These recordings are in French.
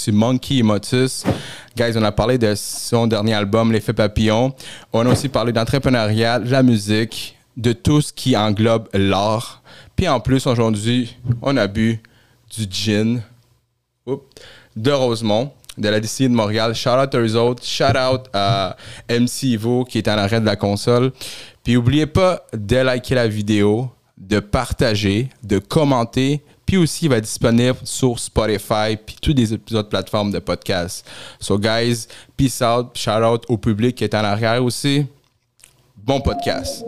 C'est Monkey Motus. Guys, on a parlé de son dernier album, L'effet papillon. On a aussi parlé d'entrepreneuriat, de la musique, de tout ce qui englobe l'art. Puis en plus, aujourd'hui, on a bu du gin oups, de Rosemont, de la distillerie de Montréal. Shout out aux autres. Shout out à MC Ivo qui est en arrêt de la console. Puis n'oubliez pas de liker la vidéo, de partager, de commenter. Puis aussi, il va être disponible sur Spotify puis toutes les autres plateformes de podcast. So guys, peace out. Shout out au public qui est en arrière aussi. Bon podcast.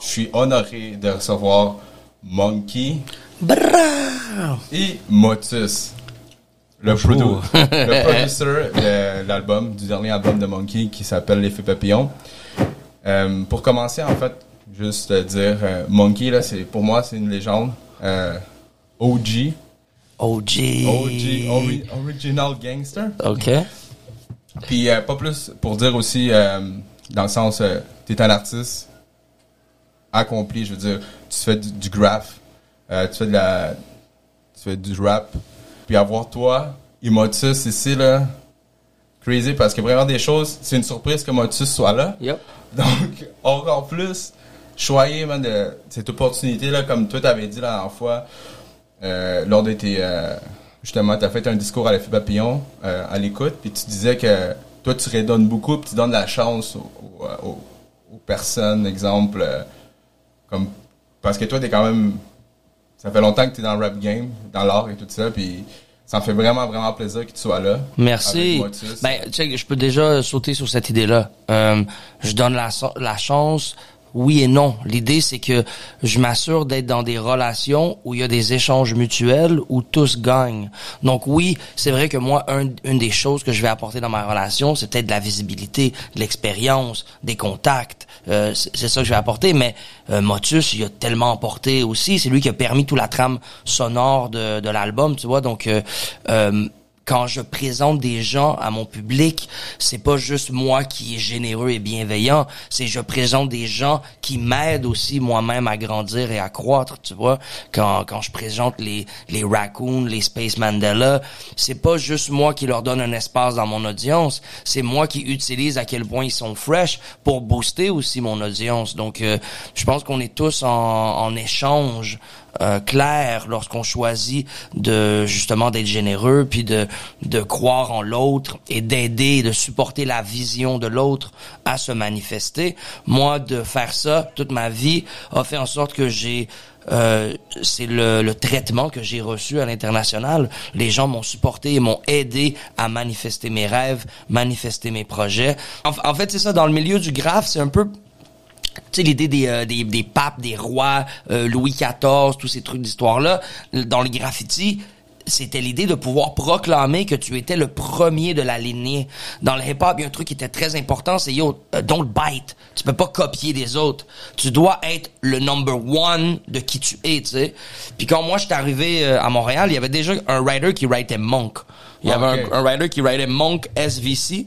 Je suis honoré de recevoir Monkey et Motus, le, produ- le producer de l'album, du dernier album de Monkey qui s'appelle L'effet papillon. Euh, pour commencer, en fait, juste euh, dire, euh, Monkey, là, c'est, pour moi, c'est une légende. Euh, OG. OG. OG, ori- Original Gangster. OK. Puis pas plus pour dire aussi, dans le sens, t'es un artiste accompli, je veux dire, tu fais du, du graph, tu fais de la, tu fais du rap, puis avoir toi, Emotus ici là, crazy parce que vraiment des choses, c'est une surprise que Motus soit là. Yep. Donc encore plus choyé man, de cette opportunité là, comme toi t'avais dit la dernière fois, euh, lors de tes euh, justement, t'as fait un discours à l'effet papillon euh, à l'écoute, puis tu disais que toi tu redonnes beaucoup, puis tu donnes la chance aux, aux- aux- aux personnes, exemple, euh, comme parce que toi t'es quand même, ça fait longtemps que t'es dans le rap game, dans l'art et tout ça, puis ça me fait vraiment vraiment plaisir que tu sois là. Merci. Avec Motus. Ben, check, je peux déjà sauter sur cette idée-là. Euh, je donne la, la chance. Oui et non. L'idée, c'est que je m'assure d'être dans des relations où il y a des échanges mutuels, où tous gagnent. Donc oui, c'est vrai que moi, un- une des choses que je vais apporter dans ma relation, c'est peut-être de la visibilité, de l'expérience, des contacts. Euh, c'est ça que je vais apporter. Mais euh, Motus, il a tellement apporté aussi. C'est lui qui a permis toute la trame sonore de, de l'album, tu vois. Donc, euh, euh, quand je présente des gens à mon public, c'est pas juste moi qui est généreux et bienveillant, c'est je présente des gens qui m'aident aussi moi-même à grandir et à croître, tu vois. Quand, quand je présente les, les Raccoons, les Space Mandela, c'est pas juste moi qui leur donne un espace dans mon audience, c'est moi qui utilise à quel point ils sont fresh pour booster aussi mon audience. Donc, euh, je pense qu'on est tous en, en échange euh, clair lorsqu'on choisit de justement d'être généreux puis de de croire en l'autre et d'aider de supporter la vision de l'autre à se manifester moi de faire ça toute ma vie a fait en sorte que j'ai euh, c'est le, le traitement que j'ai reçu à l'international. Les gens m'ont supporté et m'ont aidé à manifester mes rêves, manifester mes projets. En, en fait, c'est ça, dans le milieu du graphe, c'est un peu tu sais l'idée des, euh, des des papes, des rois, euh, Louis XIV, tous ces trucs d'histoire là, dans le graffiti, c'était l'idée de pouvoir proclamer que tu étais le premier de la lignée. Dans le hip-hop, il y a un truc qui était très important, c'est yo, euh, don't bite. Tu peux pas copier des autres. Tu dois être le number one de qui tu es, tu sais. Puis quand moi, j'étais arrivé euh, à Montréal, il y avait déjà un writer qui writait Monk. Il y avait un, un writer qui writait Monk SVC.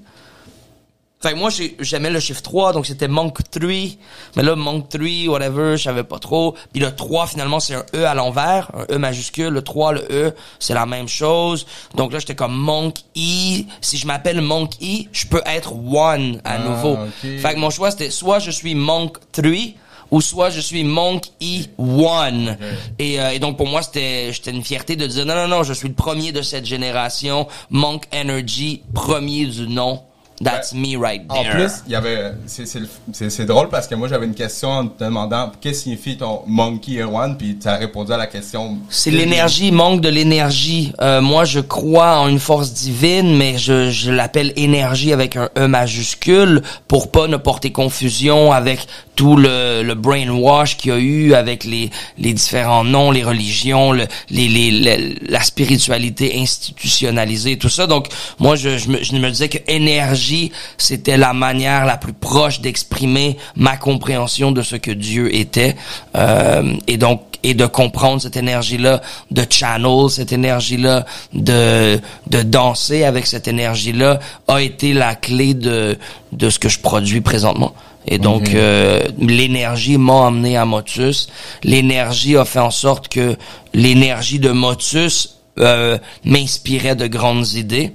Fait que moi, j'ai- j'aimais le chiffre 3, donc c'était Monk 3. Mais là, Monk 3, whatever, je savais pas trop. Puis le 3, finalement, c'est un E à l'envers, un E majuscule. Le 3, le E, c'est la même chose. Donc là, j'étais comme Monk E. Si je m'appelle Monk E, je peux être One à Ah, nouveau. ok. Fait que mon choix, c'était soit je suis Monk 3, ou soit je suis Monk E1. Et, euh, et donc pour moi, c'était c'était une fierté de dire non, non, non, je suis le premier de cette génération. Monk Energy, premier du nom. That's me right En plus, il y avait, c'est, c'est, le- c'est, c'est drôle parce que moi j'avais une question en te demandant qu'est-ce que signifie ton Monkey One, puis tu as répondu à la question. C'est l'énergie, manque de l'énergie. Euh, moi, je crois en une force divine, mais je, je l'appelle énergie avec un E majuscule pour pas ne porter confusion avec tout le, le brainwash qu'il y a eu avec les, les différents noms, les religions, le, les, les, le- la spiritualité institutionnalisée, tout ça. Donc, moi, je, je, me, je me disais que énergie, c'était la manière la plus proche d'exprimer ma compréhension de ce que Dieu était. Euh, et donc, et de comprendre cette énergie-là, de channel cette énergie-là, de de danser avec cette énergie-là, a été la clé de de ce que je produis présentement. Et donc, euh, l'énergie m'a amené à Motus. L'énergie a fait en sorte que l'énergie de Motus euh, m'inspirait de grandes idées.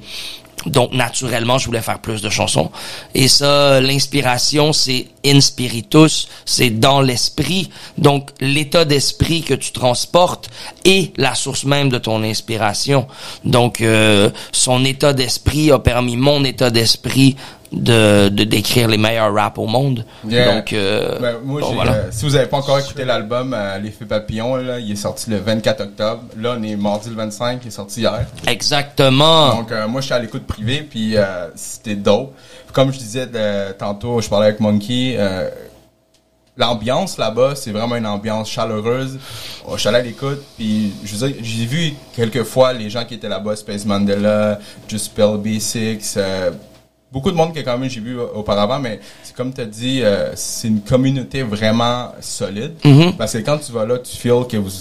Donc, naturellement, je voulais faire plus de chansons. Et ça, l'inspiration, c'est in spiritus, c'est dans l'esprit. Donc, l'état d'esprit que tu transportes est la source même de ton inspiration. Donc, euh, son état d'esprit a permis mon état d'esprit de, de décrire les meilleurs rap au monde. Yeah. Donc, euh, Ben, moi, bon, j'ai, voilà. euh, si vous avez pas encore écouté l'album euh, L'effet papillon, là, il est sorti le 24 octobre. Là, on est mardi le 25, il est sorti hier. Exactement. Donc, euh, moi, je suis à l'écoute privée, puis euh, c'était dope. Comme je disais de- tantôt, je parlais avec Monkey. euh, L'ambiance là-bas, c'est vraiment une ambiance chaleureuse. Oh, Je suis allé à l'écoute, puis j'ai vu quelques fois les gens qui étaient là-bas, Space Mandela, Just Spell B6, euh, beaucoup de monde que quand même j'ai vu auparavant, mais c'est comme tu as dit, euh, c'est une communauté vraiment solide. Mhm. Parce que quand tu vas là, tu feels que vous...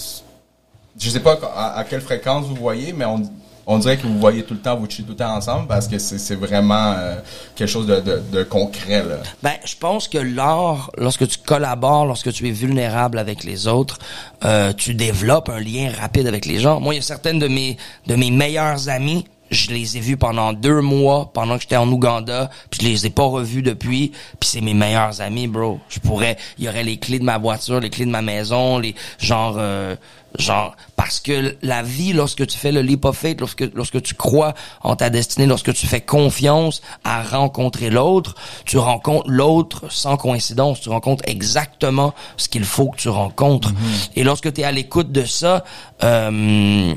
Je sais pas à, à quelle fréquence vous voyez, mais on, on dirait que vous voyez tout le temps, vous chillez tout le temps ensemble parce que c'est vraiment euh, quelque chose de, de, de concret. Là. Ben, je pense que l'art, lorsque tu collabores, lorsque tu es vulnérable avec les autres, euh, tu développes un lien rapide avec les gens. Moi, il y a certaines de mes de mes meilleurs amis, je les ai vus pendant deux mois, pendant que j'étais en Ouganda, puis je les ai pas revus depuis, puis c'est mes meilleurs amis, bro. Je pourrais, il y aurait les clés de ma voiture, les clés de ma maison, les genre euh, genre parce que la vie lorsque tu fais le leap of faith lorsque lorsque tu crois en ta destinée lorsque tu fais confiance à rencontrer l'autre tu rencontres l'autre sans coïncidence. Tu rencontres exactement ce qu'il faut que tu rencontres. Et lorsque tu es à l'écoute de ça euh,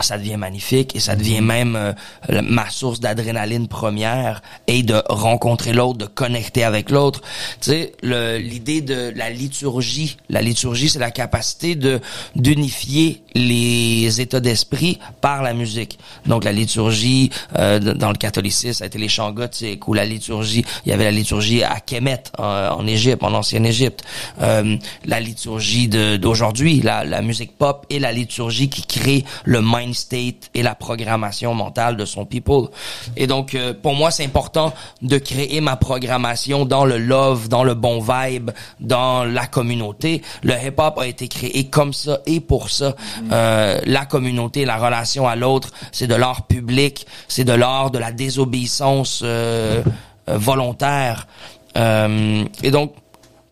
ça devient magnifique et ça devient même euh, ma source d'adrénaline première et de rencontrer l'autre, de connecter avec l'autre. Tu sais, l'idée de la liturgie, la liturgie, c'est la capacité de d'unifier les états d'esprit par la musique. Donc la liturgie euh, dans le catholicisme, ça a été les chants gothiques ou la liturgie, il y avait la liturgie à Kemet en, en Égypte, en ancienne Égypte. Euh, la liturgie d'aujourd'hui, la, la musique pop et la liturgie qui crée le state et la programmation mentale de son people. Et donc, euh, pour moi, c'est important de créer ma programmation dans le love, dans le bon vibe, dans la communauté. Le hip-hop a été créé comme ça et pour ça. Euh, la communauté, la relation à l'autre, c'est de l'art public, c'est de l'art de la désobéissance euh, volontaire. Et donc,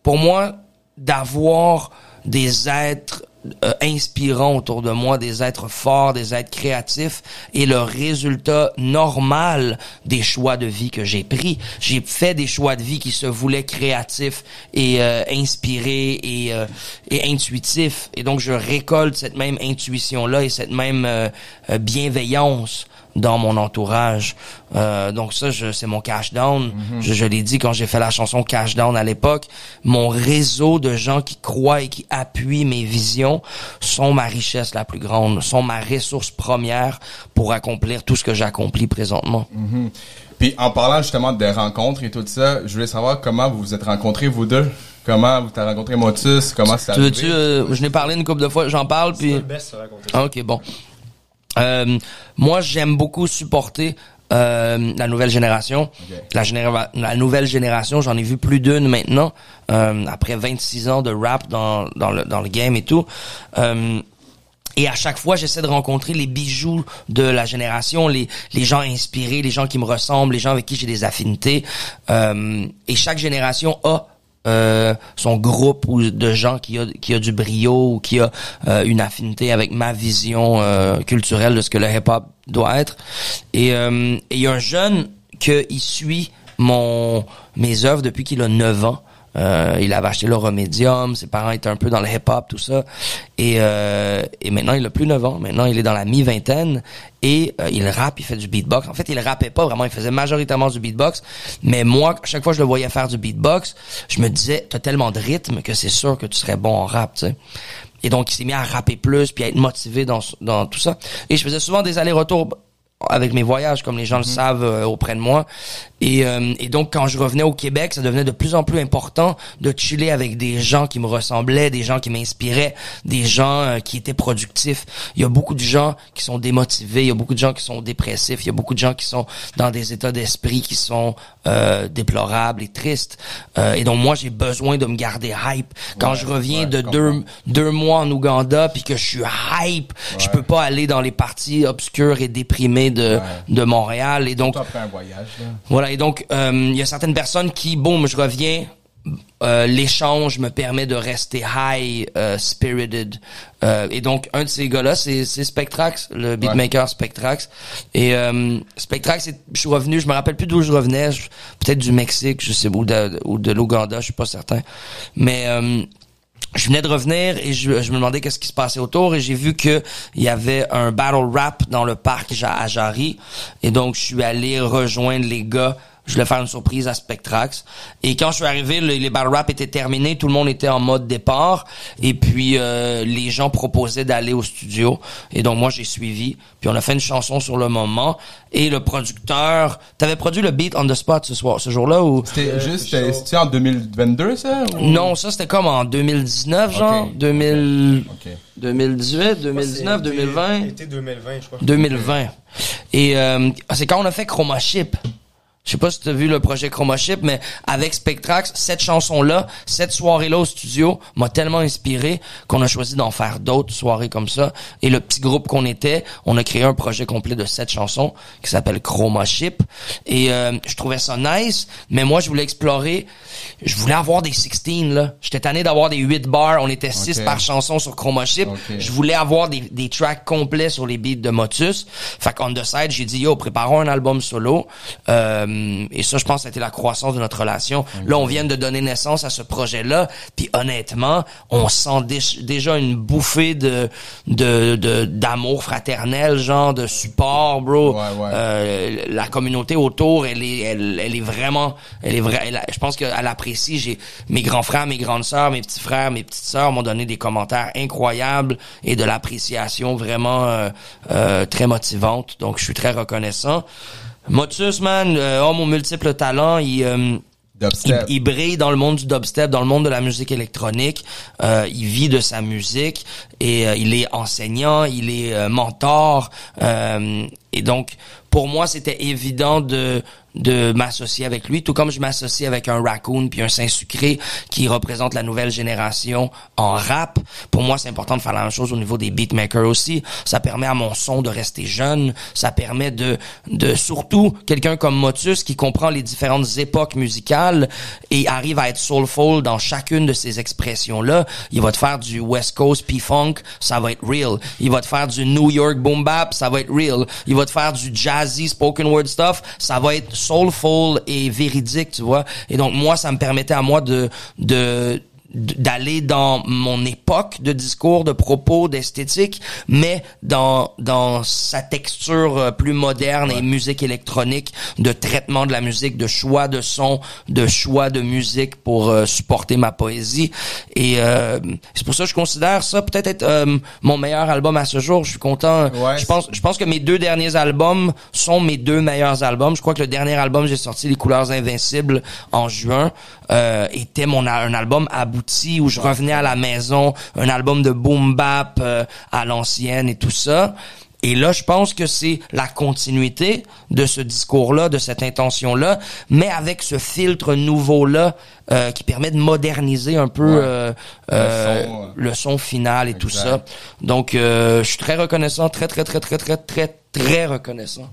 pour moi, d'avoir des êtres euh, inspirants autour de moi, des êtres forts, des êtres créatifs, et le résultat normal des choix de vie que j'ai pris. J'ai fait des choix de vie qui se voulaient créatifs et euh, inspirés et, euh, et intuitifs. Et donc, je récolte cette même intuition-là et cette même euh, euh, bienveillance dans mon entourage. Euh, donc ça, je, c'est mon cash down. Je, je l'ai dit quand j'ai fait la chanson Cash Down à l'époque. Mon réseau de gens qui croient et qui appuient mes visions sont ma richesse la plus grande, sont ma ressource première pour accomplir tout ce que j'accomplis présentement. Puis en parlant justement des rencontres et tout ça, je voulais savoir comment vous vous êtes rencontrés vous deux. Comment vous t'as rencontré Motus, comment ça Tu veux-tu, euh, je n'ai parlé une couple de fois, j'en parle, puis... le best, ça, raconter ça. Ok, bon. Euh, moi, j'aime beaucoup supporter euh, la nouvelle génération. La, généra- la nouvelle génération, j'en ai vu plus d'une maintenant, euh, après 26 ans de rap dans, dans, le, dans le game et tout. Euh, et à chaque fois, j'essaie de rencontrer les bijoux de la génération, les, les gens inspirés, les gens qui me ressemblent, les gens avec qui j'ai des affinités. Euh, et chaque génération a euh, son groupe ou de gens qui a qui a du brio ou qui a euh, une affinité avec ma vision euh, culturelle de ce que le hip hop doit être. Et il y a un jeune que il suit mon mes œuvres depuis qu'il a 9 ans euh, il avait acheté le Remedium, ses parents étaient un peu dans le hip-hop, tout ça. Et, euh, et maintenant, il a plus 9 ans. Maintenant, il est dans la mi-vingtaine et euh, il rappe, il fait du beatbox. En fait, il rappait pas vraiment, il faisait majoritairement du beatbox. Mais moi, à chaque fois que je le voyais faire du beatbox, je me disais, t'as tellement de rythme que c'est sûr que tu serais bon en rap, tu sais. Et donc, il s'est mis à rapper plus, puis à être motivé dans, dans tout ça. Et je faisais souvent des allers-retours avec mes voyages, comme les gens le savent euh, auprès de moi. Et, euh, et donc, quand je revenais au Québec, ça devenait de plus en plus important de chiller avec des gens qui me ressemblaient, des gens qui m'inspiraient, des gens euh, qui étaient productifs. Il y a beaucoup de gens qui sont démotivés, il y a beaucoup de gens qui sont dépressifs, il y a beaucoup de gens qui sont dans des états d'esprit qui sont euh, déplorables et tristes. Euh, et donc, moi, j'ai besoin de me garder hype. Quand je reviens de deux, deux mois en Ouganda, puis que je suis hype, je peux pas aller dans les parties obscures et déprimées de, de Montréal. Et donc, après un voyage, là. voilà, et donc euh, il y a certaines personnes qui, boum, je reviens, euh, l'échange me permet de rester high euh, spirited. Euh, et donc un de ces gars-là, c'est c'est Spectrax, le beatmaker Spectrax. Et Spectrax, je suis revenu, je me rappelle plus d'où je revenais, peut-être du Mexique, je sais ou de, ou de l'Ouganda, je suis pas certain. Mais je venais de revenir et je, me demandais qu'est-ce qui se passait autour et j'ai vu que il y avait un battle rap dans le parc à Jarry. Et donc je suis allé rejoindre les gars je voulais faire une surprise à Spectrax. Et quand je suis arrivé, le- les battle rap étaient terminés, tout le monde était en mode départ. Et puis euh, les gens proposaient d'aller au studio. Et donc moi j'ai suivi. Puis on a fait une chanson sur le moment. Et le producteur, t'avais produit le beat on the spot ce soir, ce jour-là ou? C'était juste, c'était c'était en 2022, ça? ou- non, ça c'était comme en 2019, genre Ok. 2000, Ok. 2018, 2019, 2020, Été 2020, je crois. 2020. Et euh, c'est quand on a fait Chroma Chip. Je sais pas si tu as vu le projet Chroma Chip, mais avec Spectrax, cette chanson-là, cette soirée-là au studio m'a tellement inspiré qu'on a choisi d'en faire d'autres soirées comme ça. Et le petit groupe qu'on était, on a créé un projet complet de sept chansons qui s'appelle Chroma Chip. Et euh, je trouvais ça nice, mais moi, je voulais explorer, je voulais avoir des 16, là. J'étais tanné d'avoir des 8 bars, on était 6 Ok. par chanson sur Chroma Chip. Ok. Je voulais avoir des, des tracks complets sur les beats de Motus. Fait qu'on the side, j'ai dit, yo, préparons un album solo. Euh, et ça, je pense, c'était la croissance de notre relation. Là, on vient de donner naissance à ce projet-là. Puis honnêtement, on sent dé- déjà une bouffée de de de- d'amour fraternel, genre de support, bro. Ouais, ouais. Euh, la communauté autour, elle est, elle, elle est vraiment, elle est vraie. je pense qu'elle apprécie. J'ai mes grands frères, mes grandes sœurs, mes petits frères, mes petites sœurs m'ont donné des commentaires incroyables et de l'appréciation vraiment euh, euh, très motivante. Donc, je suis très reconnaissant. Motus, man, euh, homme aux multiples talents, il euh, il, brille dans le monde du dubstep, dans le monde de la musique électronique. Euh, il vit de sa musique et euh, il est enseignant, il est euh, mentor. euh, et donc, pour moi, c'était évident de de m'associer avec lui, tout comme je m'associe avec un Raccoon puis un Saint-Sucré qui représente la nouvelle génération en rap. Pour moi, c'est important de faire la même chose au niveau des beatmakers aussi. Ça permet à mon son de rester jeune. Ça permet de, de surtout quelqu'un comme Motus qui comprend les différentes époques musicales et arrive à être soulful dans chacune de ces expressions-là. Il va te faire du West Coast P-Funk, ça va être real. Il va te faire du New York Boom Bap, ça va être real. Il va te faire du jazzy spoken word stuff, ça va être soulful et véridique, tu vois. Et donc, moi, ça me permettait à moi de, de, d'aller dans mon époque de discours, de propos, d'esthétique, mais dans dans sa texture euh, plus moderne et musique électronique, de traitement de la musique, de choix de son, de choix de musique pour euh, supporter ma poésie. Et euh, c'est pour ça que je considère ça peut-être être euh, mon meilleur album à ce jour. Je suis content. Ouais, je pense je pense que mes deux derniers albums sont mes deux meilleurs albums. Je crois que le dernier album j'ai sorti Les Couleurs Invincibles en juin euh, était mon un album abouti où je revenais à la maison, un album de boom bap euh, à l'ancienne et tout ça. Et là, je pense que c'est la continuité de ce discours-là, de cette intention-là, mais avec ce filtre nouveau-là euh, qui permet de moderniser un peu Ouais. euh, son, le son final et tout ça. Donc, je suis très reconnaissant, très, très, très, très, très, très, très reconnaissant.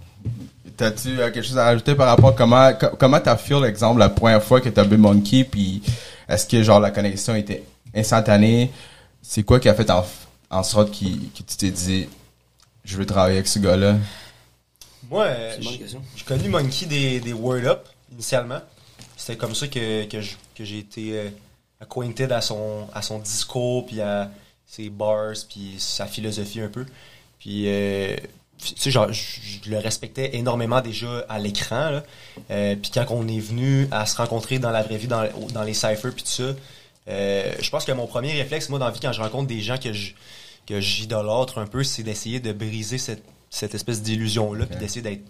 T'as-tu quelque chose à rajouter par rapport à comment co- comment t'as feel exemple la première fois que t'as vu Monkey puis est-ce que genre la connexion était instantanée? C'est quoi qui a fait en, en sorte que tu t'es dit je veux travailler avec ce gars-là? Moi, euh, j'ai connu Monkey des, des Word Up, initialement. C'était comme ça que, que j'ai été euh, acquainted à son, à son discours, puis à ses bars, puis sa philosophie un peu. Puis, euh, sais, genre, je, je le respectais énormément déjà à l'écran. Euh, puis quand on est venu à se rencontrer dans la vraie vie, dans, dans les cyphers, puis tout ça, euh, je pense que mon premier réflexe, moi, dans la vie, quand je rencontre des gens que je que j'idolâtre un peu, c'est d'essayer de briser cette, cette espèce d'illusion-là, puis d'essayer d'être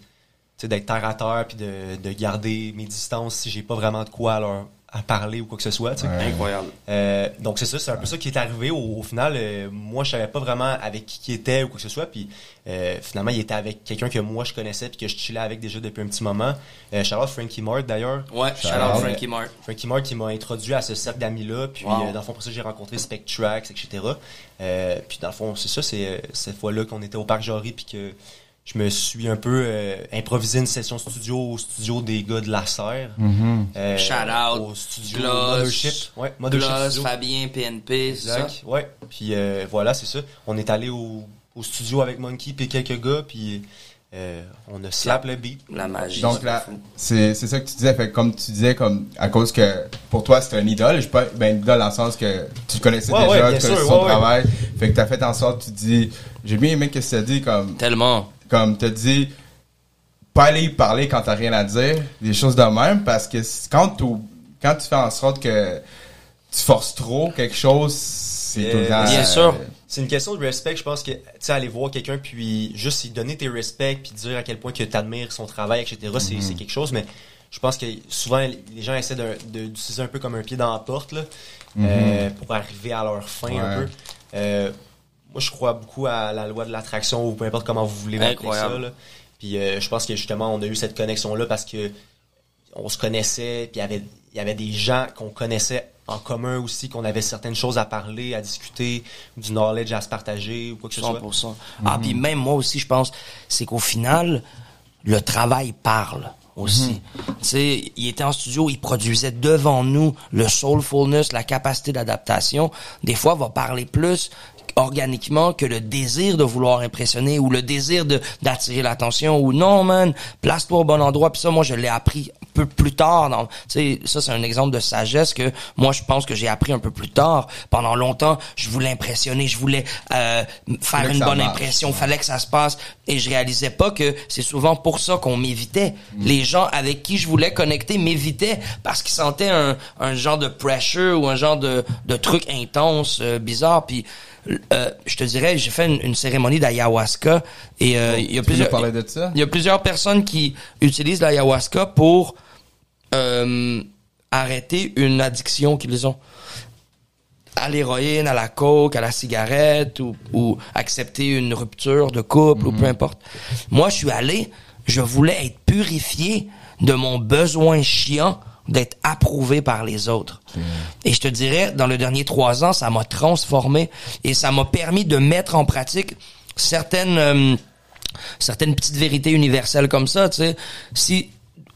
d'être terre à terre puis de, de garder mes distances si j'ai pas vraiment de quoi à leur à parler ou quoi que ce soit. tu sais. Incroyable. Euh, donc c'est ça, c'est un peu ça qui est arrivé. Au, au final, euh, moi je savais pas vraiment avec qui il était ou quoi que ce soit. Puis euh, finalement, il était avec quelqu'un que moi je connaissais puis que je chillais avec déjà depuis un petit moment. Euh, Frankie Mart d'ailleurs. Ouais, shout out out Frankie Mark. Frankie Mart qui m'a introduit à ce cercle d'amis là. Puis Wow. euh, dans le fond pour ça j'ai rencontré Spectrax, etc. Euh, puis dans le fond c'est ça, c'est euh, cette fois-là qu'on était au parc Jory puis que je me suis un peu euh, improvisé une session studio au studio des gars de la Serre. Euh, Shout out, au studio Gloss, Mothership. Ouais, Mothership Gloss, Studio. Fabien, PNP, c'est ça? Ouais. Puis euh, voilà, c'est ça. On est allé au, au studio avec Monkey puis quelques gars, puis euh, on a slap le beat. La magie. Donc c'est là, c'est c'est ça que tu disais. Fait que comme tu disais, comme à cause que pour toi c'était un idole, je sais pas, ben idole dans le sens que tu connaissais Ouais, déjà, ouais, tu connaissais sûr, son ouais, ouais. travail. Fait que t'as fait en sorte, tu dis, j'ai bien aimé que tu as dit comme Tellement. Comme t'as dit pas aller y parler quand t'as rien à dire, des choses de même, parce que quand tu quand tu fais en sorte que tu forces trop quelque chose, c'est Euh, bien euh, sûr. C'est une question de respect, je pense que, tu sais, aller voir quelqu'un puis juste lui donner tes respects puis dire à quel point que t'admires son travail, etc., c'est Mhm. c'est quelque chose, mais je pense que souvent les gens essaient de- de- d'utiliser un peu comme un pied dans la porte, là, euh, pour arriver à leur fin un Mhm. Peu. Moi, je crois beaucoup à la loi de l'attraction ou peu importe comment vous voulez m'appeler ça, Incroyable. là. Puis euh, je pense que justement, on a eu cette connexion-là parce que on se connaissait, puis il y avait, il y avait des gens qu'on connaissait en commun aussi, qu'on avait certaines choses à parler, à discuter, du knowledge à se partager ou quoi que ce soit. 100%. Ah, puis même moi aussi, je pense, c'est qu'au final, le travail parle aussi. Tu sais, il était en studio, il produisait devant nous le soulfulness, la capacité d'adaptation. Des fois, va parler plus organiquement que le désir de vouloir impressionner ou le désir de d'attirer l'attention ou non man place-toi au bon endroit. Puis ça moi je l'ai appris un peu plus tard dans tu sais ça c'est un exemple de sagesse que moi je pense que j'ai appris un peu plus tard. Pendant longtemps je voulais impressionner je voulais euh, faire une bonne marche. impression fallait que ça se passe. Et je réalisais pas que c'est souvent pour ça qu'on m'évitait. Mm. les gens avec qui je voulais connecter m'évitaient parce qu'ils sentaient un, un genre de pressure ou un genre de, de truc intense euh, bizarre. Puis euh, je te dirais j'ai fait une, une cérémonie d'ayahuasca et euh, il y a Tu peux nous plusieurs parler de ça? il y a plusieurs personnes qui utilisent l'ayahuasca pour euh, arrêter une addiction qu'ils ont à l'héroïne, à la coke, à la cigarette ou, ou accepter une rupture de couple ou peu importe. Moi, je suis allé, je voulais être purifié de mon besoin chiant d'être approuvé par les autres. Et je te dirais, dans les derniers trois ans, ça m'a transformé et ça m'a permis de mettre en pratique certaines euh, certaines petites vérités universelles comme ça, tu sais. Si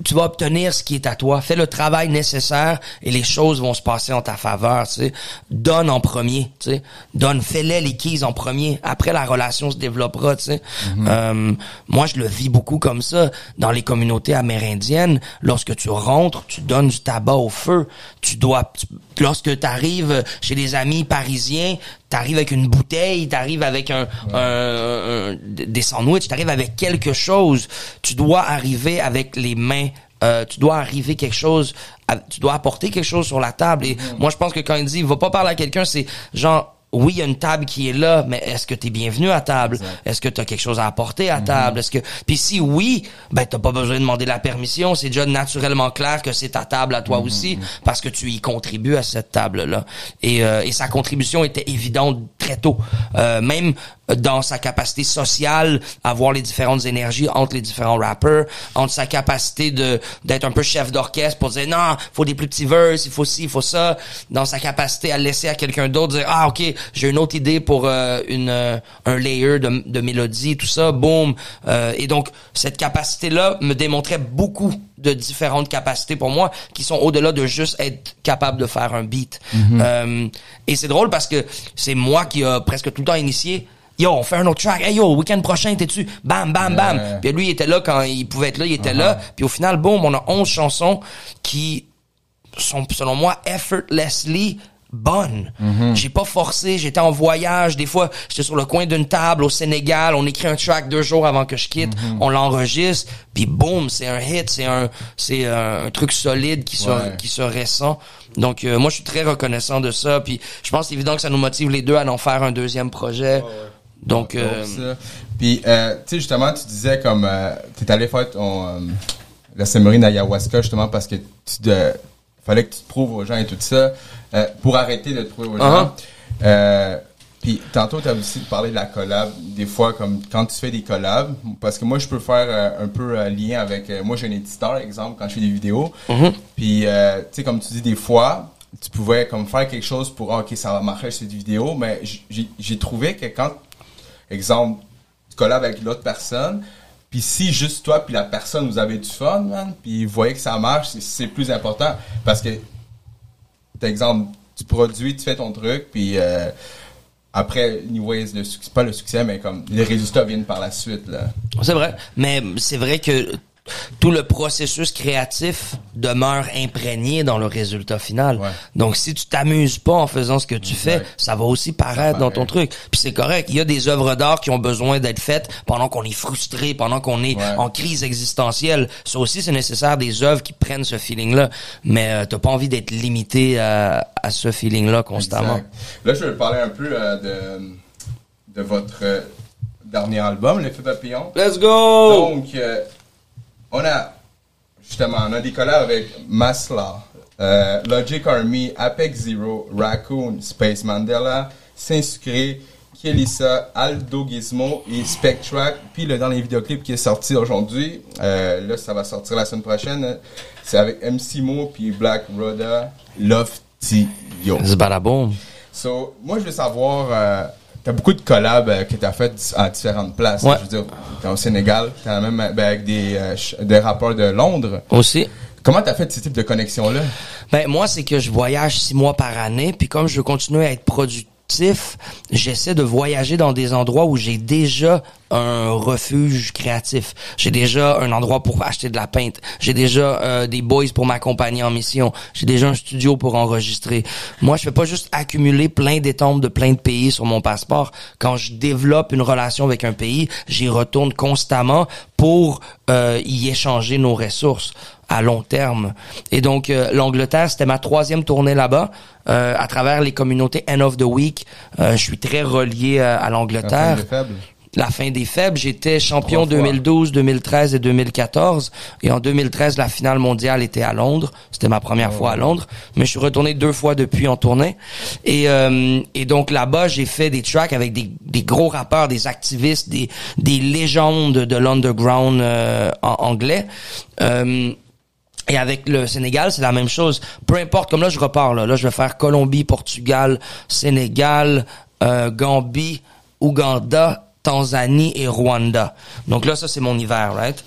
tu vas obtenir ce qui est à toi, fais le travail nécessaire et les choses vont se passer en ta faveur, tu sais. Donne en premier, tu sais. Donne, fais-les les keys en premier. Après, la relation se développera, tu sais. Euh, moi, je le vis beaucoup comme ça dans les communautés amérindiennes. Lorsque tu rentres, tu donnes du tabac au feu. Tu dois, tu- lorsque tu arrives chez des amis parisiens, t'arrives avec une bouteille, t'arrives avec un, un- un- des sandwichs, t'arrives avec quelque chose. Tu dois arriver avec les mains. euh, tu dois arriver quelque chose, à- tu dois apporter quelque chose sur la table. Et moi, je pense que quand il dit, va pas parler à quelqu'un, c'est genre, oui, il y a une table qui est là, mais est-ce que tu es bienvenu à table? Est-ce que tu as quelque chose à apporter à table? Est-ce que puis si oui, ben t'as pas besoin de demander la permission, c'est déjà naturellement clair que c'est ta table à toi aussi parce que tu y contribues à cette table-là. Et, euh, et sa contribution était évidente très tôt. Euh, même dans sa capacité sociale à voir les différentes énergies entre les différents rappers, entre sa capacité de d'être un peu chef d'orchestre pour dire non, faut des plus petits verses, il faut ci, il faut ça, dans sa capacité à laisser à quelqu'un d'autre dire ah OK, j'ai une autre idée pour euh, une euh, un layer de, de mélodie tout ça, boum. Euh, et donc cette capacité là me démontrait beaucoup de différentes capacités pour moi qui sont au-delà de juste être capable de faire un beat. Euh, et c'est drôle parce que c'est moi qui a presque tout le temps initié Yo, on fait un autre track. Hey yo, week-end prochain, t'es-tu? Bam, bam, bam. Ouais. Puis lui, il était là quand il pouvait être là, il était là. Puis au final, boum, on a 11 chansons qui sont, selon moi, effortlessly bonnes. J'ai pas forcé, j'étais en voyage. Des fois, j'étais sur le coin d'une table au Sénégal. On écrit un track deux jours avant que je quitte. On l'enregistre. Puis boum, c'est un hit. C'est un, c'est un, un truc solide qui se, Ouais. qui se ressent. Donc, euh, moi, je suis très reconnaissant de ça. Puis je pense évident que ça nous motive les deux à en faire un deuxième projet. Donc, euh. Puis, euh, tu sais, justement, tu disais comme, euh, t'es allé faire ton, euh, la cérémonie d'ayahuasca, justement, parce que tu de, fallait que tu te prouves aux gens et tout ça, euh, pour arrêter de te prouver aux gens. Uh-huh. Euh, puis, tantôt, tu as aussi parlé de la collab, des fois, comme quand tu fais des collabs, parce que moi, je peux faire euh, un peu euh, lien avec, euh, moi, j'ai un éditeur, exemple, quand je fais des vidéos. Mhm. Puis, euh, tu sais, comme tu dis, des fois, tu pouvais comme faire quelque chose pour, ah, ok, ça va marcher cette vidéo, mais j'ai trouvé que quand, exemple, tu collabes avec l'autre personne, puis si juste toi puis la personne vous avez du fun, man, puis vous voyez que ça marche, c'est- plus important parce que, exemple, tu produis, tu fais ton truc, puis euh, après, anyways, le succès, pas le succès, mais comme les résultats viennent par la suite. C'est vrai, mais c'est vrai que tout le processus créatif demeure imprégné dans le résultat final. Ouais. Donc si tu t'amuses pas en faisant ce que tu fais, ça va aussi paraître dans ton truc. Puis c'est correct, il y a des œuvres d'art qui ont besoin d'être faites pendant qu'on est frustré, pendant qu'on est Ouais. en crise existentielle. Ça aussi c'est nécessaire des œuvres qui prennent ce feeling là, mais euh, t'as pas envie d'être limité à, à ce feeling là constamment. Exact. Là, je vais parler un peu euh, de, de votre euh, dernier album, L'effet papillon. Let's go. Donc, euh, on a justement, on a des collabs avec Masla, euh, Logic Army, Apex Zero, Raccoon, Space Mandela, Saint-Sucré, Kielisa, Aldo Gizmo et Spectrack. Puis le dernier vidéoclip qui est sorti aujourd'hui, euh, là ça va sortir la semaine prochaine, c'est avec MC Mo puis Black Roda, Lofty Yo. C'est. So, moi, je veux savoir, euh, t'as beaucoup de collabs euh, que t'as fait à différentes places. Ouais. Je veux dire, t'es au Sénégal, t'as même ben, avec des, euh, des rappeurs de Londres. Aussi. Comment t'as fait ce type de connexion-là? Ben moi c'est que je voyage six mois par année, puis comme je veux continuer à être productif, j'essaie de voyager dans des endroits où j'ai déjà un refuge créatif. J'ai déjà un endroit pour acheter de la peinte. J'ai déjà euh, des boys pour m'accompagner en mission. J'ai déjà un studio pour enregistrer. Moi, je fais pas juste accumuler plein d'étombes de plein de pays sur mon passeport. Quand je développe une relation avec un pays, j'y retourne constamment pour euh, y échanger nos ressources à long terme. Et donc, euh, l'Angleterre, c'était ma troisième tournée là-bas. Euh, à travers les communautés End of the Week, euh, je suis très relié euh, à l'Angleterre. La fin des faibles, j'étais champion Trois fois. 2012, 2013 et 2014. Et en 2013, la finale mondiale était à Londres. C'était ma première Oh. fois à Londres. Mais je suis retourné deux fois depuis en tournée. Et, euh, et donc là-bas, j'ai fait des tracks avec des, des gros rappeurs, des activistes, des, des légendes de l'underground euh, en anglais. Euh, et avec le Sénégal, c'est la même chose. Peu importe, comme là, je repars. Là, là je vais faire Colombie, Portugal, Sénégal, euh, Gambie, Ouganda, Tanzanie et Rwanda. Donc là, ça, c'est mon hiver, right?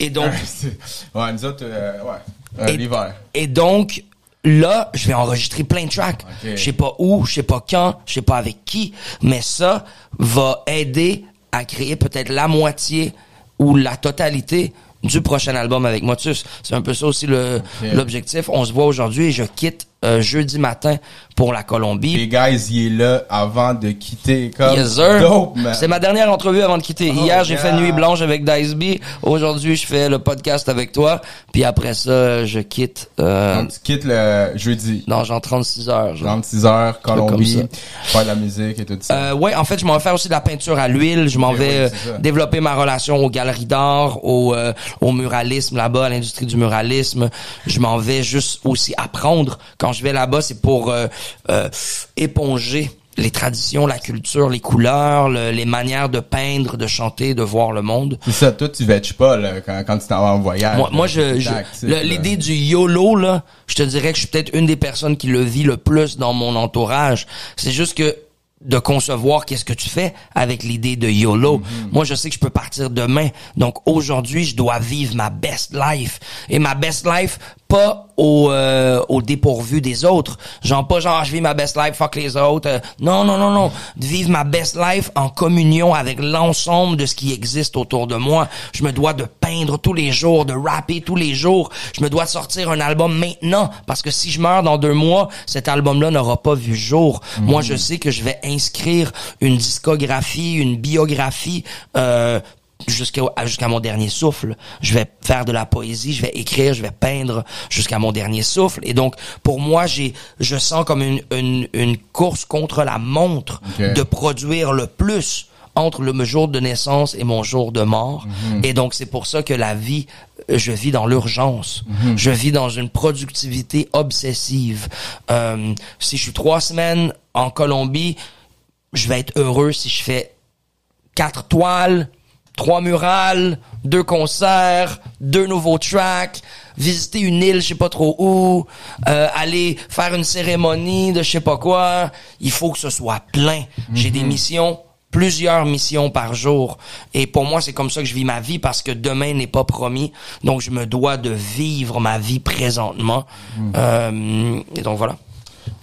Et donc, ouais, nous autres, euh, ouais, euh, Et- l'hiver. et donc, là, je vais enregistrer plein de tracks. Je sais pas où, je sais pas quand, je sais pas avec qui, mais ça va aider à créer peut-être la moitié ou la totalité du prochain album avec Motus. C'est un peu ça aussi le l'objectif. On se voit aujourd'hui et je quitte euh, jeudi matin pour la Colombie. Les guys, il est là avant de quitter. Comme Yes, sir. Dope, man. C'est ma dernière entrevue avant de quitter. Oh, Hier, j'ai fait. Nuit Blanche avec Diceby. Aujourd'hui, je fais le podcast avec toi. Puis après ça, je quitte euh, Donc, tu quittes le jeudi. dans genre 36 heures. genre. 36 heures, Colombie, faire de la musique et tout ça. Euh, ouais, en fait, je m'en vais faire aussi de la peinture à l'huile. Je m'en Ok, vais ouais, euh, développer ma relation aux galeries d'art, au, euh, au muralisme là-bas, à l'industrie du muralisme. Je m'en vais juste aussi apprendre. Quand je vais là-bas, c'est pour euh, euh, éponger les traditions, la culture, les couleurs, le- les manières de peindre, de chanter, de voir le monde. C'est ça, toi, tu vêches pas, là, quand, quand tu t'en vas en voyage. Moi, là. moi, je, je- l'idée du YOLO là, je te dirais que je suis peut-être une des personnes qui le vit le plus dans mon entourage. C'est juste que de concevoir qu'est-ce que tu fais avec l'idée de YOLO. Moi, je sais que je peux partir demain. Donc aujourd'hui, je dois vivre ma best life. Et ma best life, pas au, euh, au dépourvu des autres. Genre pas genre je vis ma best life, fuck les autres. Euh, non, non, non, non. De vivre ma best life en communion avec l'ensemble de ce qui existe autour de moi. Je me dois de peindre tous les jours, de rapper tous les jours. Je me dois de sortir un album maintenant parce que si je meurs dans deux mois, cet album-là n'aura pas vu jour. Moi, je sais que je vais inscrire une discographie, une biographie. Euh, jusqu'à jusqu'à mon dernier souffle. Je vais faire de la poésie, je vais écrire, je vais peindre jusqu'à mon dernier souffle. Et donc, pour moi, j'ai, je sens comme une, une, une course contre la montre de produire le plus entre le jour de naissance et mon jour de mort. Et donc, c'est pour ça que la vie, euh, je vis dans l'urgence. Je vis dans une productivité obsessive. Euh, si je suis trois semaines en Colombie, je vais être heureux si je fais quatre toiles, trois murales, deux concerts, deux nouveaux tracks, visiter une île, je sais pas trop où, euh, aller faire une cérémonie de je sais pas quoi. Il faut que ce soit plein. J'ai des missions plusieurs missions par jour. Et pour moi, c'est comme ça que je vis ma vie parce que demain n'est pas promis. Donc, je me dois de vivre ma vie présentement. Euh, et donc, voilà.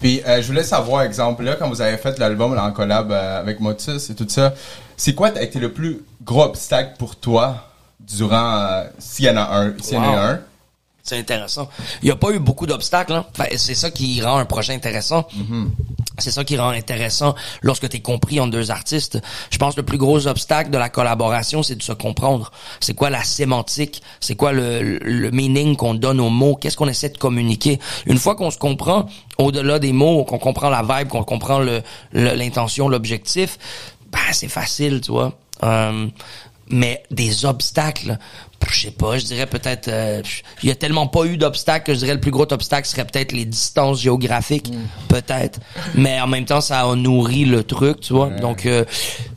Puis euh, je voulais savoir, exemple, là, quand vous avez fait l'album en collab euh, avec Motus et tout ça, c'est quoi a été le plus gros obstacle pour toi durant, euh, s'il y en a un, s'il y en a un? C'est intéressant. Il n'y a pas eu beaucoup d'obstacles. Hein? Enfin, c'est ça qui rend un projet intéressant. C'est ça qui rend intéressant lorsque tu es compris entre deux artistes. Je pense que le plus gros obstacle de la collaboration, c'est de se comprendre. C'est quoi la sémantique? C'est quoi le, le meaning qu'on donne aux mots? Qu'est-ce qu'on essaie de communiquer? Une fois qu'on se comprend, au-delà des mots, qu'on comprend la vibe, qu'on comprend le- le- l'intention, l'objectif, ben, c'est facile, tu vois. Euh, mais des obstacles, je sais pas, je dirais peut-être, euh, il y a tellement pas eu d'obstacles que je dirais le plus gros obstacle serait peut-être les distances géographiques, peut-être. Mais en même temps, ça a nourri le truc, tu vois. Donc, euh,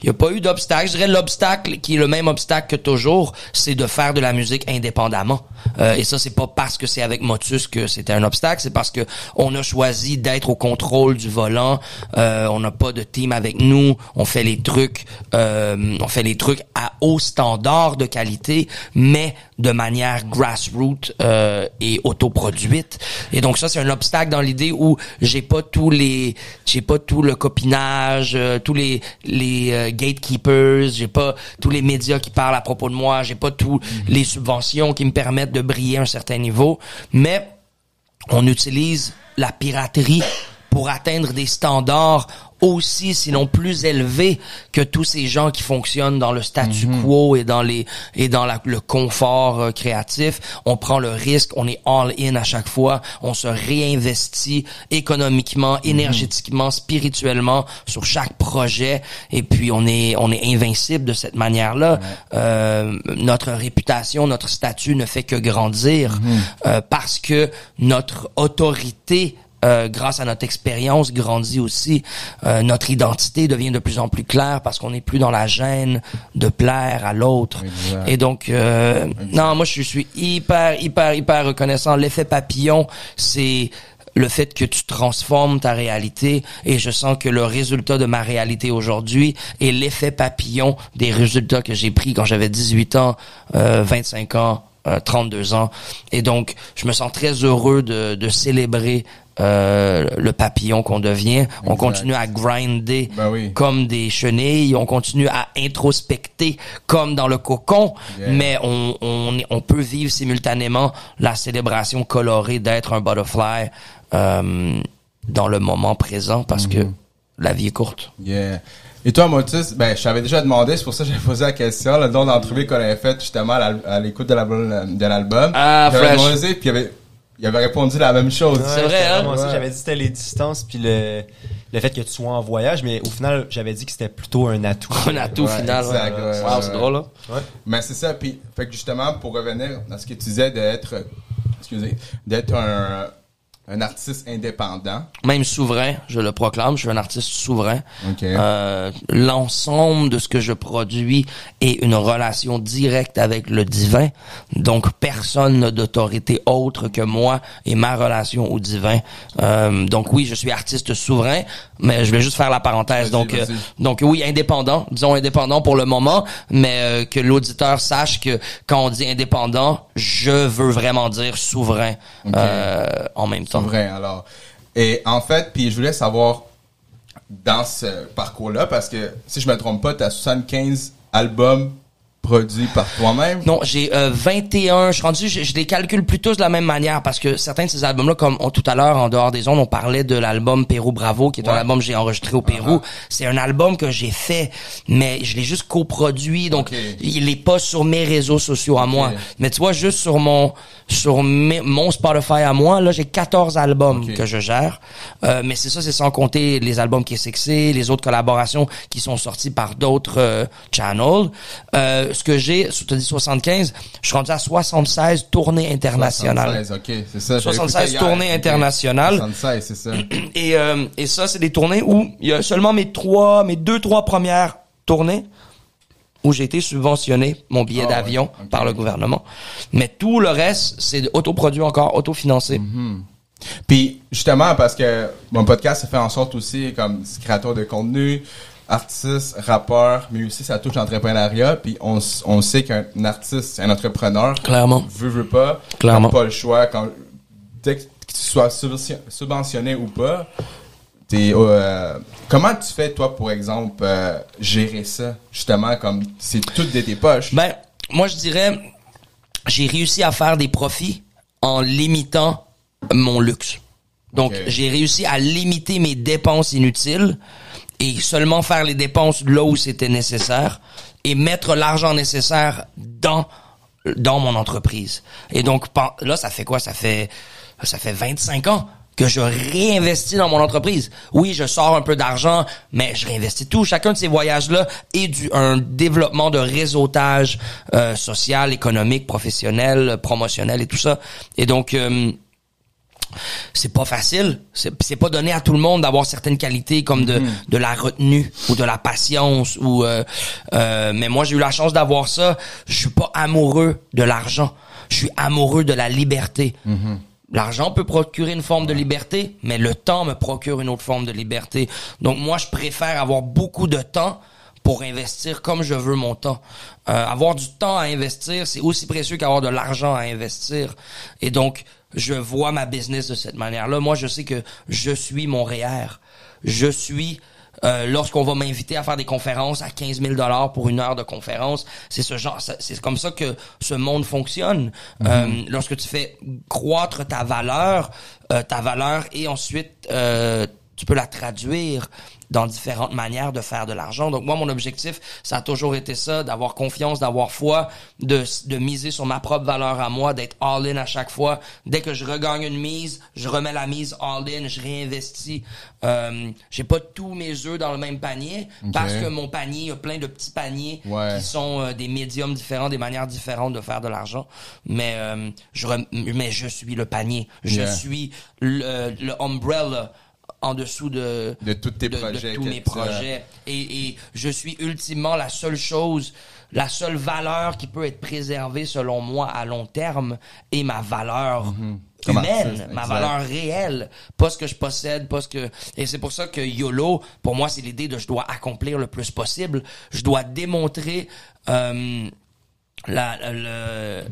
il y a pas eu d'obstacle. Je dirais l'obstacle qui est le même obstacle que toujours, c'est de faire de la musique indépendamment. Euh, et ça, c'est pas parce que c'est avec Motus que c'était un obstacle, c'est parce que on a choisi d'être au contrôle du volant. Euh, on n'a pas de team avec nous. On fait les trucs, euh, on fait les trucs à haut standard de qualité, mais de manière grassroots euh, et autoproduite. Et donc ça, c'est un obstacle dans l'idée où j'ai pas tous les, j'ai pas tout le copinage, euh, tous les les euh, gatekeepers, j'ai pas tous les médias qui parlent à propos de moi, j'ai pas tous les subventions qui me permettent de briller à un certain niveau, mais on utilise la piraterie pour atteindre des standards aussi, sinon plus élevés que tous ces gens qui fonctionnent dans le statu quo et dans les et dans la- le confort euh, créatif. On prend le risque, on est all in à chaque fois, on se réinvestit économiquement, énergétiquement, spirituellement sur chaque projet. Et puis on est on est invincible de cette manière-là. Euh, notre réputation, notre statut ne fait que grandir euh, parce que notre autorité euh, grâce à notre expérience, grandit aussi. Euh, notre identité devient de plus en plus claire parce qu'on n'est plus dans la gêne de plaire à l'autre. Et donc, euh, non, moi, je suis hyper, hyper, hyper reconnaissant. L'effet papillon, c'est le fait que tu transformes ta réalité et je sens que le résultat de ma réalité aujourd'hui est l'effet papillon des résultats que j'ai pris quand j'avais 18 ans, euh, 25 ans, euh, 32 ans. Et donc, je me sens très heureux de, de célébrer euh, le papillon qu'on devient. On continue à grinder Ben oui. comme des chenilles. On continue à introspecter comme dans le cocon. Yeah. Mais on, on, on peut vivre simultanément la célébration colorée d'être un butterfly euh, dans le moment présent parce que la vie est courte. Yeah. Et toi, Motus, ben, je t'avais déjà demandé, c'est pour ça que j'ai posé la question, le don d'entrevue qu'on avait fait justement à l'écoute de l'album. Ah, J'avais fresh. demandé, puis il avait, il avait répondu la même chose. C'est vrai, hein? ça. Ouais. J'avais dit que c'était les distances puis le, le fait que tu sois en voyage, mais au final, j'avais dit que c'était plutôt un atout. Un atout Ouais, final. ouais. exact, ouais, wow, ouais, c'est drôle, là. Ouais. Mais c'est ça, puis, fait que justement, pour revenir à ce que tu disais d'être, excusez, d'être un, un artiste indépendant. Même souverain, je le proclame, je suis un artiste souverain. Ok. Euh, L'ensemble de ce que je produis est une relation directe avec le divin. Donc personne n'a d'autorité autre que moi et ma relation au divin. Euh, donc oui, je suis artiste souverain, mais je vais juste faire la parenthèse. Donc euh, donc oui, indépendant, disons indépendant pour le moment, mais euh, que l'auditeur sache que quand on dit indépendant, je veux vraiment dire souverain euh, en même temps. Vrai, alors. Et en fait, puis je voulais savoir dans ce parcours-là, parce que si je me trompe pas, tu as 75 albums produits par toi-même? Non, j'ai euh, 21. Je suis rendu, je, je les calcule plutôt de la même manière parce que certains de ces albums-là, comme on- tout à l'heure en dehors des ondes, on parlait de l'album Pérou Bravo, qui est un album que j'ai enregistré au Pérou. C'est un album que j'ai fait, mais je l'ai juste coproduit, donc il est pas sur mes réseaux sociaux à moi. Mais tu vois, juste sur mon sur mes- mon Spotify à moi, là, j'ai 14 albums que je gère. Euh, mais c'est ça, c'est sans compter les albums qui est sexy, les autres collaborations qui sont sorties par d'autres euh, channels. Euh, ce que j'ai, tu as dit 75, je suis rendu à 76 tournées internationales. 76, ok, c'est ça. j'avais 76 écouté hier. tournées internationales. 76, c'est ça. Et, euh, et ça, c'est des tournées où il y a seulement mes trois, mes deux, trois premières tournées où j'ai été subventionné mon billet Ah ouais, d'avion par le gouvernement. Mais tout le reste, c'est autoproduit encore, autofinancé. Mhm. Puis justement parce que mon podcast se fait en sorte aussi comme créateur de contenu, artiste, rappeur, mais aussi ça touche l'entrepreneuriat. Puis on, sait qu'un artiste, un entrepreneur, Clairement. veut veut pas, Clairement. pas le choix quand dès que tu sois subvention- subventionné ou pas. T'es, euh, comment tu fais toi pour exemple euh, gérer ça? Justement comme c'est tout de tes poches. Ben, moi, je dirais, j'ai réussi à faire des profits en limitant mon luxe. Donc, j'ai réussi à limiter mes dépenses inutiles et seulement faire les dépenses là où c'était nécessaire et mettre l'argent nécessaire dans dans mon entreprise. Et donc là ça fait quoi? Ça fait ça fait 25 ans que je réinvestis dans mon entreprise. Oui, je sors un peu d'argent, mais je réinvestis tout. Chacun de ces voyages-là est du un développement de réseautage euh, social, économique, professionnel, promotionnel et tout ça. Et donc euh, c'est pas facile. C'est pas donné à tout le monde d'avoir certaines qualités comme de, de la retenue ou de la patience ou euh, euh, mais moi j'ai eu la chance d'avoir ça. Je suis pas amoureux de l'argent. Je suis amoureux de la liberté. L'argent peut procurer une forme de liberté, mais le temps me procure une autre forme de liberté. Donc moi je préfère avoir beaucoup de temps pour investir comme je veux mon temps. Euh, avoir du temps à investir, c'est aussi précieux qu'avoir de l'argent à investir. Et donc, je vois ma business de cette manière-là. Moi, je sais que je suis mon REER. Je suis... euh, lorsqu'on va m'inviter à faire des conférences à 15 000 dollars pour une heure de conférence, c'est ce genre, c'est comme ça que ce monde fonctionne. Euh, lorsque tu fais croître ta valeur, euh, ta valeur et ensuite euh, tu peux la traduire dans différentes manières de faire de l'argent. Donc moi, mon objectif, ça a toujours été ça, d'avoir confiance, d'avoir foi, de, de miser sur ma propre valeur à moi, d'être all-in à chaque fois. Dès que je regagne une mise, je remets la mise all-in, je réinvestis. Euh, J'ai pas tous mes œufs dans le même panier, parce que mon panier a plein de petits paniers Ouais. qui sont euh, des médiums différents, des manières différentes de faire de l'argent. Mais euh, je rem- mais je suis le panier, je Yeah. suis le, le umbrella en dessous de De tous tes de- projets de tous mes projets. Et, et je suis ultimement la seule chose la seule valeur qui peut être préservée selon moi à long terme est ma valeur. Comme humaine, ma valeur réelle, pas ce que je possède, pas ce que et c'est pour ça que YOLO pour moi c'est l'idée de je dois accomplir le plus possible, je dois démontrer euh, la le,